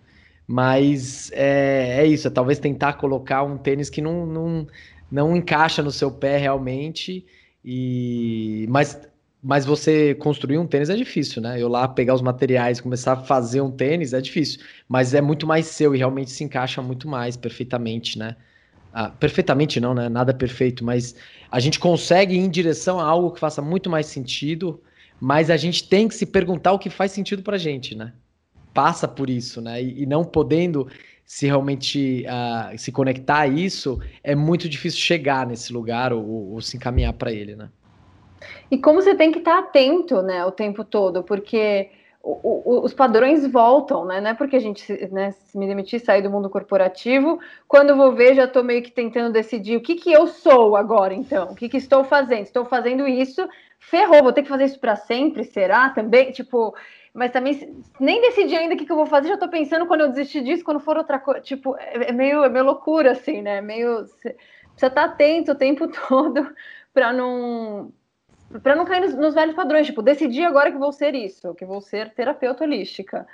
Speaker 2: Mas é, é isso, é talvez tentar colocar um tênis que não, não, não encaixa no seu pé realmente. E mas mas você construir um tênis é difícil, né? Eu lá pegar os materiais, começar a fazer um tênis é difícil, mas é muito mais seu e realmente se encaixa muito mais perfeitamente, né? Ah, perfeitamente não, né? Nada perfeito, mas a gente consegue ir em direção a algo que faça muito mais sentido, mas a gente tem que se perguntar o que faz sentido pra gente, né? Passa por isso, né? E, e não podendo se realmente uh, se conectar a isso, é muito difícil chegar nesse lugar ou, ou se encaminhar para ele, né?
Speaker 1: E como você tem que estar atento, né, o tempo todo, porque o, os padrões voltam, né? Não é porque a gente né, se me demitir, sair do mundo corporativo, quando vou ver, já estou meio que tentando decidir o que, que eu sou agora, então, o que, que estou fazendo? Estou fazendo isso, ferrou, vou ter que fazer isso para sempre, será? Também, tipo, mas também nem decidi ainda o que, que eu vou fazer, já estou pensando quando eu desistir disso, quando for outra coisa, tipo, é, é, meio, é meio loucura, assim, né? Meio. Precisa estar tá atento o tempo *laughs* todo para não para não cair nos, nos, velhos padrões, tipo, decidi agora que vou ser isso, que vou ser terapeuta holística.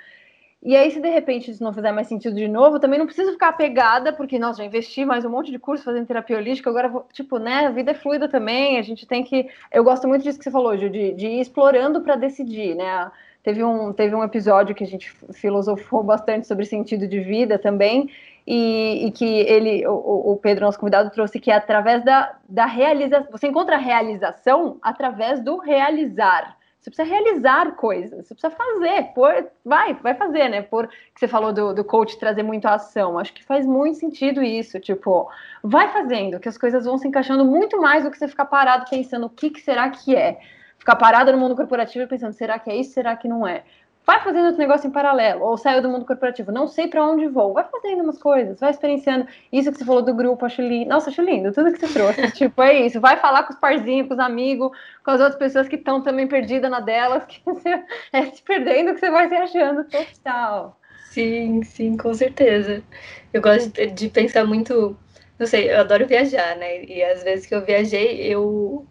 Speaker 1: E aí, se de repente isso não fizer mais sentido de novo, também não preciso ficar apegada, porque, nossa, já investi mais um monte de curso fazendo terapia holística, agora, vou, tipo, né, a vida é fluida também, a gente tem que... Eu gosto muito disso que você falou, Ju, de, de ir explorando para decidir, né? Teve um, teve um episódio que a gente filosofou bastante sobre sentido de vida também, e, e que ele, o, o, Pedro, nosso convidado, trouxe que é através da, da realização. Você encontra a realização através do realizar. Você precisa realizar coisas, você precisa fazer, por, vai, vai fazer, né? Por que você falou do, do coach trazer muito ação. Acho que faz muito sentido isso. Tipo, vai fazendo, que as coisas vão se encaixando muito mais do que você ficar parado pensando o que, que será que é. Ficar parado no mundo corporativo pensando, será que é isso, será que não é? vai fazendo outro negócio em paralelo, ou saiu do mundo corporativo, não sei para onde vou, vai fazendo umas coisas, vai experienciando. Isso que você falou do grupo, acho lindo. Nossa, acho lindo, tudo que você trouxe. *laughs* tipo, é isso. Vai falar com os parzinhos, com os amigos, com as outras pessoas que estão também perdidas na delas, *laughs* que você é se perdendo que você vai se achando total.
Speaker 3: Sim, sim, com certeza. Eu gosto de pensar muito, não sei, eu adoro viajar, né? E às vezes que eu viajei, eu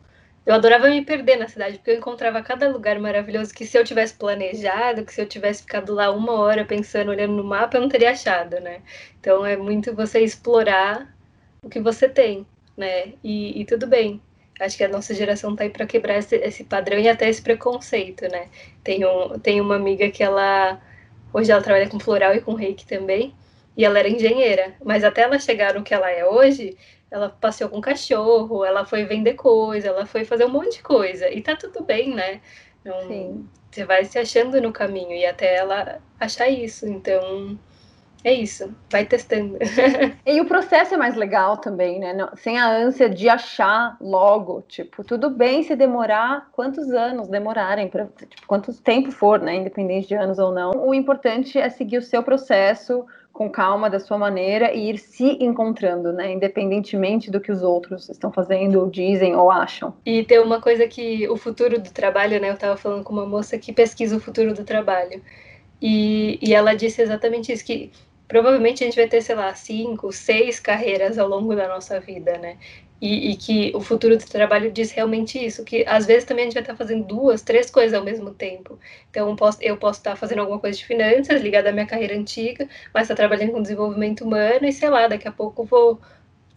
Speaker 3: eu adorava me perder na cidade, porque eu encontrava cada lugar maravilhoso que se eu tivesse planejado, que se eu tivesse ficado lá uma hora pensando, olhando no mapa, eu não teria achado, né? Então é muito você explorar o que você tem, né? E, e tudo bem. Acho que a nossa geração tá aí para quebrar esse, esse, padrão e até esse preconceito, né? Tem, um, tem uma amiga que ela hoje ela trabalha com floral e com reiki também, e ela era engenheira, mas até ela chegar no que ela é hoje, ela passeou com cachorro, ela foi vender coisa, ela foi fazer um monte de coisa. E tá tudo bem, né? Não, Sim. Você vai se achando no caminho e até ela achar isso. Então, é isso, vai testando. *laughs*
Speaker 1: e o processo é mais legal também, né? Não, sem a ânsia de achar logo, tipo, tudo bem se demorar quantos anos demorarem, pra, tipo, quanto tempo for, né? Independente de anos ou não. O importante é seguir o seu processo, com calma, da sua maneira e ir se encontrando, né? Independentemente do que os outros estão fazendo, ou dizem ou acham.
Speaker 3: E tem uma coisa que o futuro do trabalho, né? Eu estava falando com uma moça que pesquisa o futuro do trabalho. E, e ela disse exatamente isso, que provavelmente a gente vai ter, sei lá, cinco, seis carreiras ao longo da nossa vida, né? E, e, que o futuro do trabalho diz realmente isso, que às vezes também a gente vai estar fazendo duas, três coisas ao mesmo tempo. Então, eu posso, eu posso estar fazendo alguma coisa de finanças, ligada à minha carreira antiga, mas estar trabalhando com desenvolvimento humano e, sei lá, daqui a pouco vou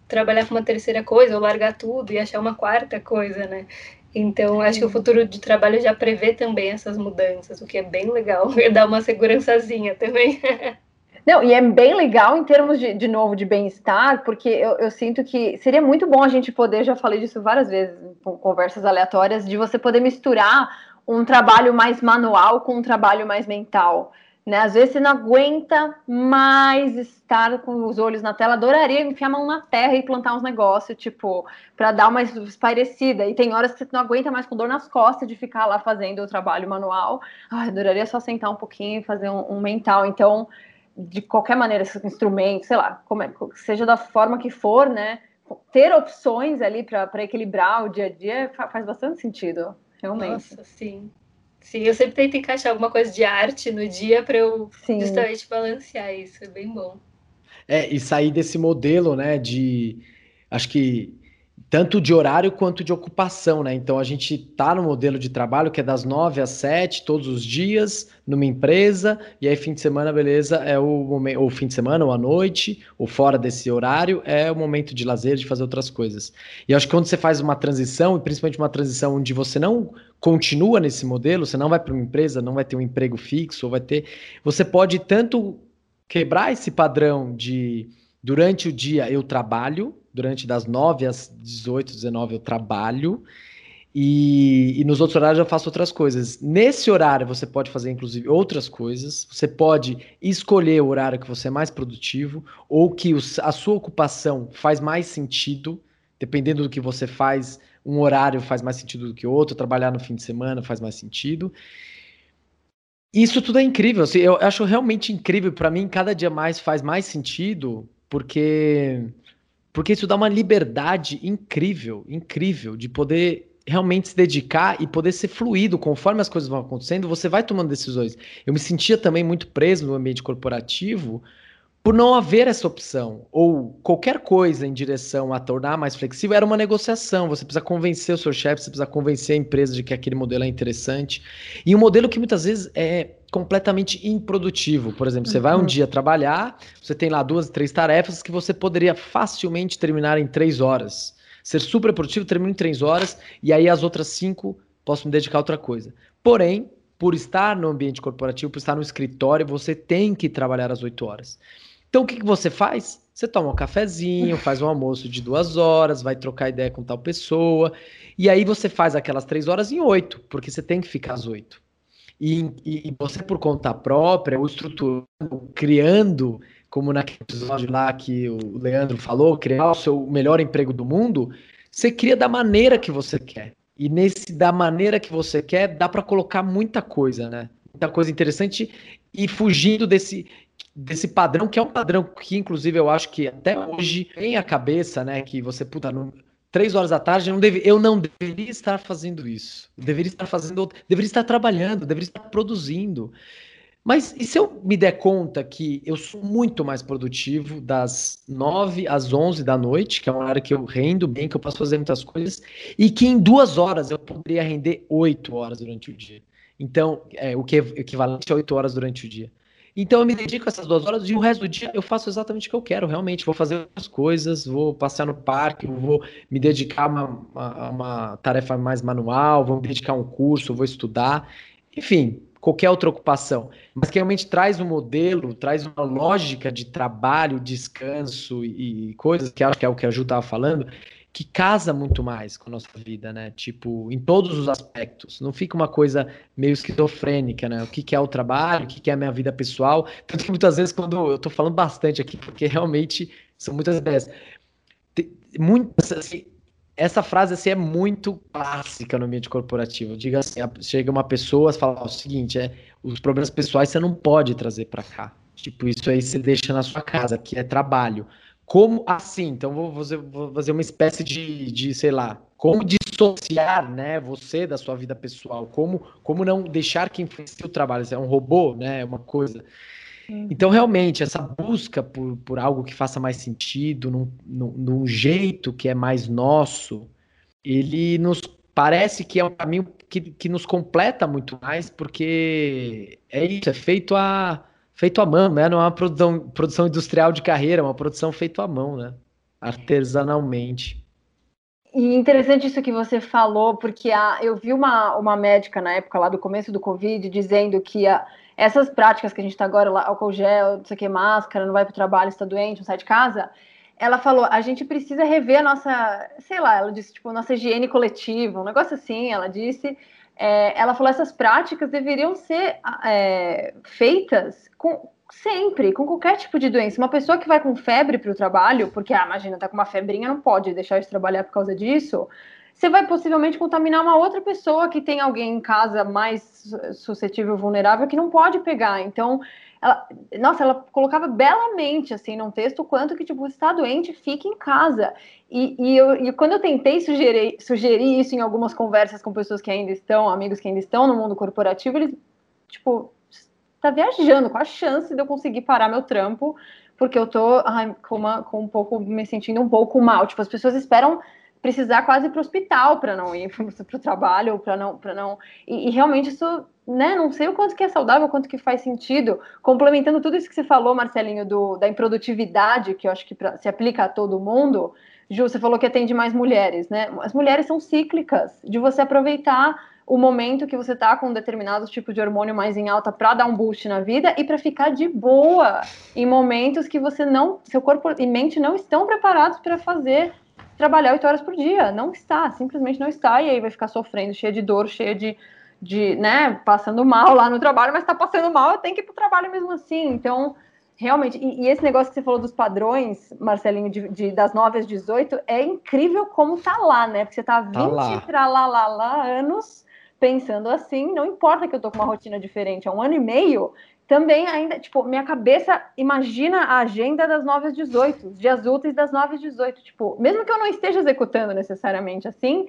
Speaker 3: trabalhar com uma terceira coisa, ou largar tudo e achar uma quarta coisa, né? Então, acho que o futuro de trabalho já prevê também essas mudanças, o que é bem legal, *laughs* dá uma segurançazinha também. *laughs*
Speaker 1: Não, e é bem legal em termos de, de novo, de bem-estar, porque eu, eu, sinto que seria muito bom a gente poder, já falei disso várias vezes com conversas aleatórias, de você poder misturar um trabalho mais manual com um trabalho mais mental. Né? Às vezes você não aguenta mais estar com os olhos na tela, adoraria enfiar a mão na terra e plantar uns negócios, tipo, para dar uma espairecida. E tem horas que você não aguenta mais com dor nas costas de ficar lá fazendo o trabalho manual. Ai, adoraria só sentar um pouquinho e fazer um, um mental. Então, de qualquer maneira, esse instrumento, sei lá, como é, seja da forma que for, né? Ter opções ali para equilibrar o dia a dia faz bastante sentido, realmente.
Speaker 3: Nossa, sim. Sim, eu sempre tento encaixar alguma coisa de arte no dia para eu sim. justamente balancear isso, é bem bom.
Speaker 2: É, e sair desse modelo, né, de acho que tanto de horário quanto de ocupação, né? Então a gente está no modelo de trabalho que é das nove às sete todos os dias numa empresa e aí fim de semana, beleza, é o momento ou fim de semana ou à noite ou fora desse horário é o momento de lazer, de fazer outras coisas. E acho que quando você faz uma transição, e principalmente uma transição onde você não continua nesse modelo, você não vai para uma empresa, não vai ter um emprego fixo, ou vai ter, você pode tanto quebrar esse padrão de durante o dia eu trabalho durante das 9 às 18, 19 eu trabalho. E, e, nos outros horários eu faço outras coisas. Nesse horário você pode fazer, inclusive, outras coisas. Você pode escolher o horário que você é mais produtivo ou que o, a sua ocupação faz mais sentido, dependendo do que você faz. Um horário faz mais sentido do que outro. Trabalhar no fim de semana faz mais sentido. Isso tudo é incrível. Assim, eu acho realmente incrível. Para mim, cada dia mais faz mais sentido, porque porque isso dá uma liberdade incrível, incrível de poder realmente se dedicar e poder ser fluido conforme as coisas vão acontecendo. Você vai tomando decisões. Eu me sentia também muito preso no ambiente corporativo por não haver essa opção, ou qualquer coisa em direção a tornar mais flexível, era uma negociação. Você precisa convencer o seu chefe, você precisa convencer a empresa de que aquele modelo é interessante. E um modelo que muitas vezes é completamente improdutivo. Por exemplo, você vai um uhum. dia trabalhar, você tem lá duas, três tarefas que você poderia facilmente terminar em três horas. Ser super produtivo, termino em três horas, e aí as outras cinco posso me dedicar a outra coisa. Porém, por estar no ambiente corporativo, por estar no escritório, você tem que trabalhar às oito horas. Então, o que, que você faz? Você toma um cafezinho, *laughs* faz um almoço de duas horas, vai trocar ideia com tal pessoa, e aí você faz aquelas três horas em oito, porque você tem que ficar às oito. E, e, você, por conta própria, o estruturando, criando, como naquele episódio lá que o Leandro falou, criar o seu melhor emprego do mundo, você cria da maneira que você quer. E nesse da maneira que você quer, dá para colocar muita coisa, né? Muita coisa interessante e fugindo desse desse padrão, que é um padrão que, inclusive, eu acho que até hoje tem a cabeça, né? Que você, puta, não, três horas da tarde, eu não, deve, eu não deveria estar fazendo isso. Eu deveria estar fazendo, deveria estar trabalhando, deveria estar produzindo. Mas e se eu me der conta que eu sou muito mais produtivo das nove às onze da noite, que é uma hora que eu rendo bem, que eu posso fazer muitas coisas, e que em duas horas eu poderia render oito horas durante o dia. Então, é, o que é equivalente a oito horas durante o dia. Então eu me dedico a essas duas horas e o resto do dia eu faço exatamente o que eu quero, realmente. Vou fazer outras coisas, vou passear no parque, vou me dedicar a uma, a uma tarefa mais manual, vou me dedicar a um curso, vou estudar, enfim, qualquer outra ocupação. Mas que realmente traz um modelo, traz uma lógica de trabalho, descanso e, e coisas, que acho que é o que a Ju estava falando, que casa muito mais com a nossa vida, né? Tipo, em todos os aspectos. Não fica uma coisa meio esquizofrênica, né? O que, que é o trabalho, o que, que é a minha vida pessoal. Tanto que muitas vezes, quando eu tô falando bastante aqui, porque realmente são muitas ideias. Muitas, assim, essa frase assim, é muito clássica no ambiente corporativo. Diga assim, chega uma pessoa e fala o seguinte, é, os problemas pessoais você não pode trazer para cá. Tipo, isso aí você deixa na sua casa, que é trabalho. Como assim? Então vou fazer, vou fazer uma espécie de, de, sei lá, como dissociar, né, você da sua vida pessoal, como, como não deixar que influencie o trabalho, é um robô, né, é uma coisa. Então, realmente, essa busca por, por algo que faça mais sentido, num, num, num jeito que é mais nosso, ele nos parece que é um caminho que, que nos completa muito mais, porque é isso, é feito a feito à mão, né? Não é uma produção, produção industrial de carreira, é uma produção feita à mão, né? Artesanalmente.
Speaker 1: E interessante isso que você falou, porque a, eu vi uma, uma médica na época lá do começo do Covid dizendo que a, essas práticas que a gente está agora, lá, álcool gel, não sei o que, máscara, não vai para o trabalho, está doente, não sai de casa, ela falou, a gente precisa rever a nossa, sei lá, ela disse, tipo, nossa higiene coletiva, um negócio assim, ela disse, é, ela falou essas práticas deveriam ser é, feitas com, sempre, com qualquer tipo de doença. Uma pessoa que vai com febre para o trabalho, porque, ah, imagina, tá com uma febrinha, não pode deixar de trabalhar por causa disso. Você vai possivelmente contaminar uma outra pessoa que tem alguém em casa mais suscetível, vulnerável, que não pode pegar. Então, ela, nossa, ela colocava belamente assim num texto quanto que tipo, está doente, fique em casa. E, e, eu, e quando eu tentei sugerir, sugerir isso em algumas conversas com pessoas que ainda estão, amigos que ainda estão no mundo corporativo, eles, tipo, tá viajando, com a chance de eu conseguir parar meu trampo, porque eu tô ai, com, uma, com um pouco, me sentindo um pouco mal. Tipo, as pessoas esperam precisar quase para o hospital para não ir *laughs* para o trabalho ou para não para não e, e, realmente isso né não sei o quanto que é saudável quanto que faz sentido complementando tudo isso que você falou Marcelinho do, da improdutividade que eu acho que pra, se aplica a todo mundo Ju você falou que atende mais mulheres né as mulheres são cíclicas de você aproveitar o momento que você tá com um determinado tipo de hormônio mais em alta para dar um boost na vida e para ficar de boa em momentos que você não, seu corpo e mente não estão preparados para fazer trabalhar oito horas por dia. Não está, simplesmente não está, e aí vai ficar sofrendo, cheia de dor, cheia de, de né, passando mal lá no trabalho, mas está passando mal, tem que ir para o trabalho mesmo assim. Então, realmente, e, e, esse negócio que você falou dos padrões, Marcelinho, de, de, das 9 às 18, é incrível como tá lá, né? Porque você tá 20 tá para lá, lá, lá anos pensando assim, não importa que eu tô com uma rotina diferente, há um ano e meio, também ainda, tipo, minha cabeça imagina a agenda das 9 às 18, os dias úteis das 9 às 18, tipo, mesmo que eu não esteja executando necessariamente assim,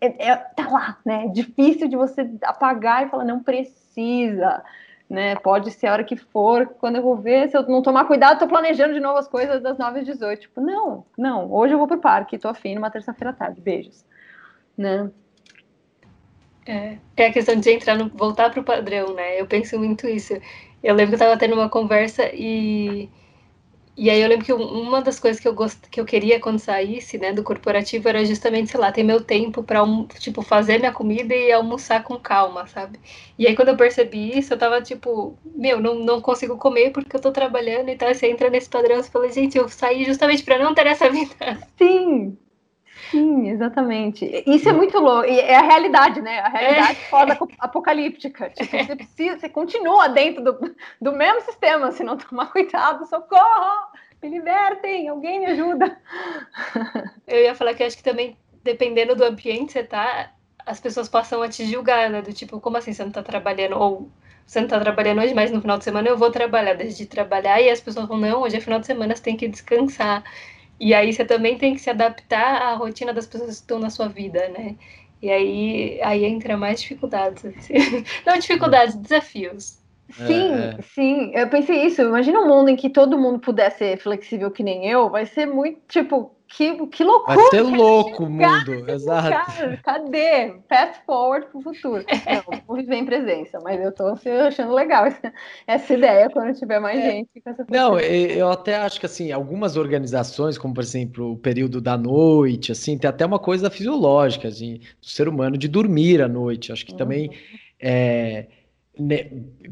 Speaker 1: é, é, tá lá, né? É difícil de você apagar e falar, não precisa, né? Pode ser a hora que for, quando eu vou ver, se eu não tomar cuidado, tô planejando de novo as coisas das 9 às 18. Tipo, não, não, hoje eu vou pro parque, tô afim numa terça-feira à tarde, beijos, né?
Speaker 3: É, é a questão de entrar no, voltar pro padrão, né? Eu penso muito isso. Eu lembro que eu tava tendo uma conversa e e aí eu lembro que uma das coisas que eu gost... que eu queria quando saísse, né, do corporativo era justamente, sei lá, ter meu tempo para tipo fazer minha comida e almoçar com calma, sabe? E aí quando eu percebi isso, eu tava tipo, meu, não, não consigo comer porque eu tô trabalhando e tal. Você entra nesse padrão e fala, gente, eu saí justamente para não ter essa vida.
Speaker 1: Sim. Sim, exatamente. Isso é muito louco. E é a realidade, né? A realidade é. foda apocalíptica. *laughs* Tipo, você precisa, você continua dentro do, do mesmo sistema, se não tomar *laughs* cuidado, socorro! Me libertem, alguém me ajuda. *laughs*
Speaker 3: Eu ia falar que acho que também, dependendo do ambiente você tá, as pessoas passam a te julgar, né? Do tipo, como assim você não tá trabalhando? Ou você não tá trabalhando hoje, mas no final de semana eu vou trabalhar, desde trabalhar, e as pessoas vão, não, hoje é final de semana, você tem que descansar. E aí você também tem que se adaptar à rotina das pessoas que estão na sua vida, né? E aí, aí entra mais dificuldades. Assim. *laughs* Não dificuldades, desafios.
Speaker 1: Sim, é, é. sim. Eu pensei isso. Imagina um mundo em que todo mundo pudesse ser flexível que nem eu. Vai ser muito, tipo, que, que loucura!
Speaker 2: Vai ser louco o mundo, *laughs* exato.
Speaker 1: Cara, cadê? Fast forward pro futuro. *laughs* Não, vou viver em presença, mas eu tô achando legal essa, essa ideia quando tiver mais é. gente.
Speaker 2: Não, eu até acho que assim, algumas organizações, como por exemplo o período da noite, assim, tem até uma coisa fisiológica assim, do ser humano de dormir à noite. Acho que uhum. também é, né,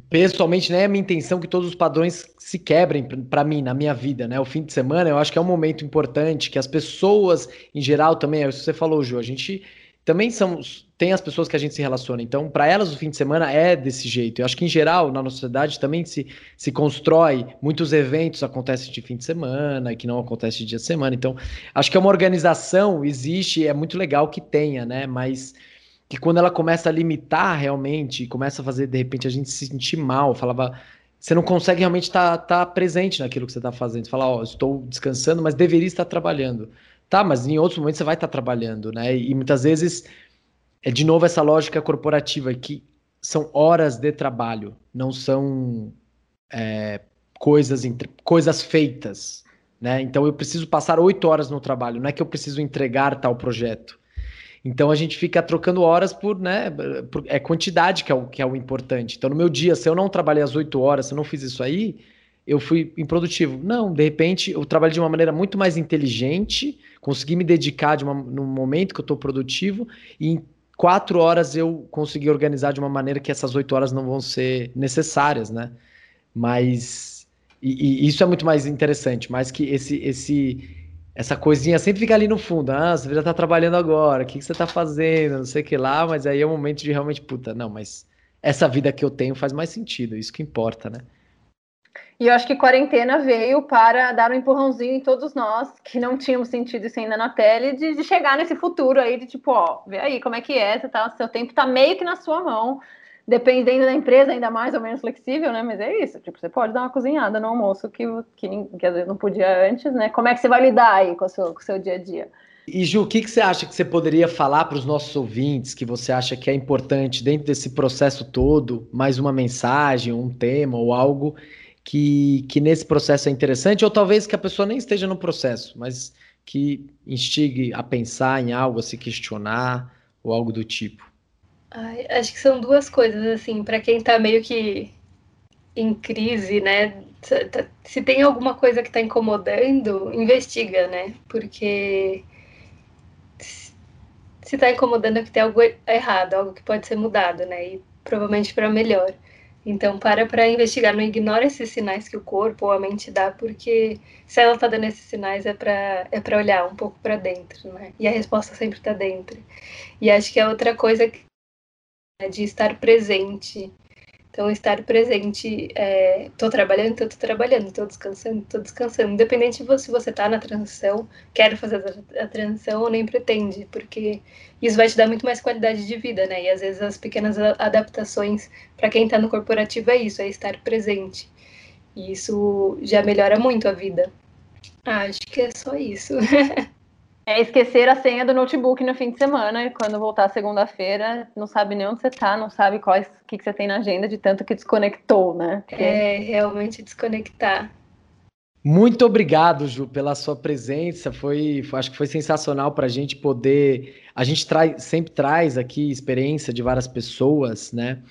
Speaker 2: pessoalmente, não é minha intenção que todos os padrões se quebrem para mim, na minha vida, né? O fim de semana, eu acho que é um momento importante, que as pessoas, em geral, também, é isso que você falou, Ju, a gente também são, tem as pessoas que a gente se relaciona, então, para elas, o fim de semana é desse jeito. Eu acho que, em geral, na nossa sociedade também se, se constrói, muitos eventos acontecem de fim de semana, e que não acontecem de dia de semana, então, acho que é uma organização, existe, é muito legal que tenha, né? Mas que quando ela começa a limitar realmente, começa a fazer de repente a gente se sentir mal, falava, você não consegue realmente estar tá, tá presente naquilo que você está fazendo. Você fala, ó, estou descansando, mas deveria estar trabalhando. Tá, mas em outros momentos você vai estar trabalhando, né? E, muitas vezes é de novo essa lógica corporativa que são horas de trabalho, não são é, coisas, coisas feitas, né? Então eu preciso passar oito horas no trabalho, não é que eu preciso entregar tal projeto. Então a gente fica trocando horas por, né? Por, é quantidade que é, o, que é o importante. Então, no meu dia, se eu não trabalhei as oito horas, se eu não fiz isso aí, eu fui improdutivo. Não, de repente, eu trabalho de uma maneira muito mais inteligente, consegui me dedicar de uma, no momento que eu estou produtivo, e em quatro horas eu consegui organizar de uma maneira que essas oito horas não vão ser necessárias, né? Mas. E, e isso é muito mais interessante, mais que esse, esse essa coisinha sempre fica ali no fundo. Ah, você já tá trabalhando agora, o que, que você tá fazendo, não sei o que lá, mas aí é o momento de realmente, puta, não, mas essa vida que eu tenho faz mais sentido, isso que importa, né?
Speaker 1: E eu acho que quarentena veio para dar um empurrãozinho em todos nós que não tínhamos sentido isso ainda na pele, de, de chegar nesse futuro aí, de tipo, ó, vê aí como é que é, você tá, seu tempo tá meio que na sua mão, dependendo da empresa, ainda mais ou menos flexível, né? Mas é isso, tipo, você pode dar uma cozinhada no almoço que, que, que às vezes não podia antes, né? Como é que você vai lidar aí com o seu, com o seu dia a dia?
Speaker 2: E Ju, o que, que você acha que você poderia falar para os nossos ouvintes que você acha que é importante dentro desse processo todo? Mais uma mensagem, um tema ou algo que, que nesse processo é interessante, ou talvez que a pessoa nem esteja no processo, mas que instigue a pensar em algo, a se questionar ou algo do tipo.
Speaker 3: Ai, acho que são duas coisas, assim, para quem tá meio que em crise, né? Se tem alguma coisa que tá incomodando, investiga, né? Porque se tá incomodando é que tem algo errado, algo que pode ser mudado, né? E provavelmente para melhor. Então, para para investigar, não ignora esses sinais que o corpo ou a mente dá, porque se ela tá dando esses sinais é para é para olhar um pouco para dentro, né? E a resposta sempre tá dentro. E acho que a outra coisa que de estar presente. Então, estar presente, estou é, trabalhando, estou trabalhando, estou descansando, estou descansando. Independente de se você está na transição, quer fazer a, a transição ou nem pretende, porque isso vai te dar muito mais qualidade de vida, né? E às vezes as pequenas adaptações para quem está no corporativo é isso, é estar presente. E isso já melhora muito a vida. Ah, acho que é só isso. *laughs*
Speaker 1: É esquecer a senha do notebook no fim de semana e quando voltar segunda-feira, não sabe nem onde você tá, não sabe quais que, que você tem na agenda de tanto que desconectou, né?
Speaker 3: É, realmente desconectar.
Speaker 2: Muito obrigado, Ju, pela sua presença. Foi, acho que foi sensacional para a gente poder. A gente traz, sempre traz aqui experiência de várias pessoas, né?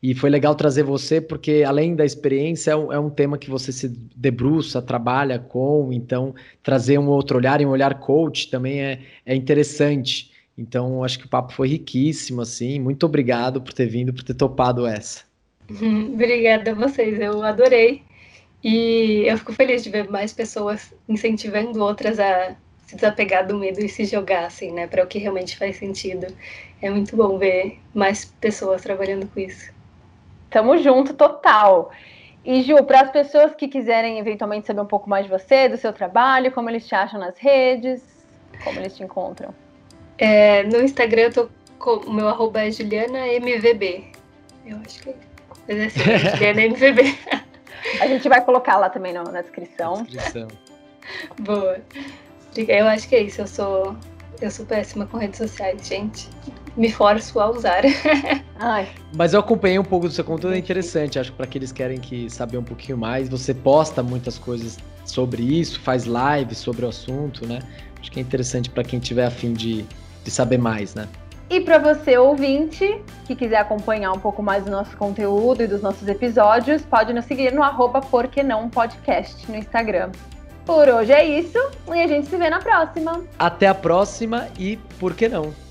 Speaker 2: E foi legal trazer você, porque além da experiência, é um, é um tema que você se debruça, trabalha com, então trazer um outro olhar e um olhar coach também é, é interessante. Então, acho que o papo foi riquíssimo, assim. Muito obrigado por ter vindo, por ter topado essa. *laughs*
Speaker 3: Obrigada a vocês, eu adorei. E eu fico feliz de ver mais pessoas incentivando outras a se desapegar do medo e se jogar, assim, né, para o que realmente faz sentido. É muito bom ver mais pessoas trabalhando com isso.
Speaker 1: Tamo junto, total. E Ju, para as pessoas que quiserem eventualmente saber um pouco mais de você, do seu trabalho, como eles te acham nas redes, como eles te encontram?
Speaker 3: É, no Instagram eu tô com o meu arroba é JulianaMVB. Eu acho que é. Mas é assim, *laughs* JulianaMVB.
Speaker 1: A gente vai colocar lá também na descrição. Na descrição. *laughs*
Speaker 3: Boa. Eu acho que é isso. Eu sou, eu sou péssima com redes sociais, gente. Me forço a usar. *laughs*
Speaker 2: Ai. Mas eu acompanhei um pouco do seu conteúdo, é interessante. Acho que para aqueles que querem que saber um pouquinho mais, você posta muitas coisas sobre isso, faz lives sobre o assunto, né? Acho que é interessante para quem tiver afim de, de saber mais, né?
Speaker 1: E para você, ouvinte, que quiser acompanhar um pouco mais do nosso conteúdo e dos nossos episódios, pode nos seguir no arroba Podcast no Instagram. Por hoje é isso e a gente se vê na próxima.
Speaker 2: Até a próxima e por que não?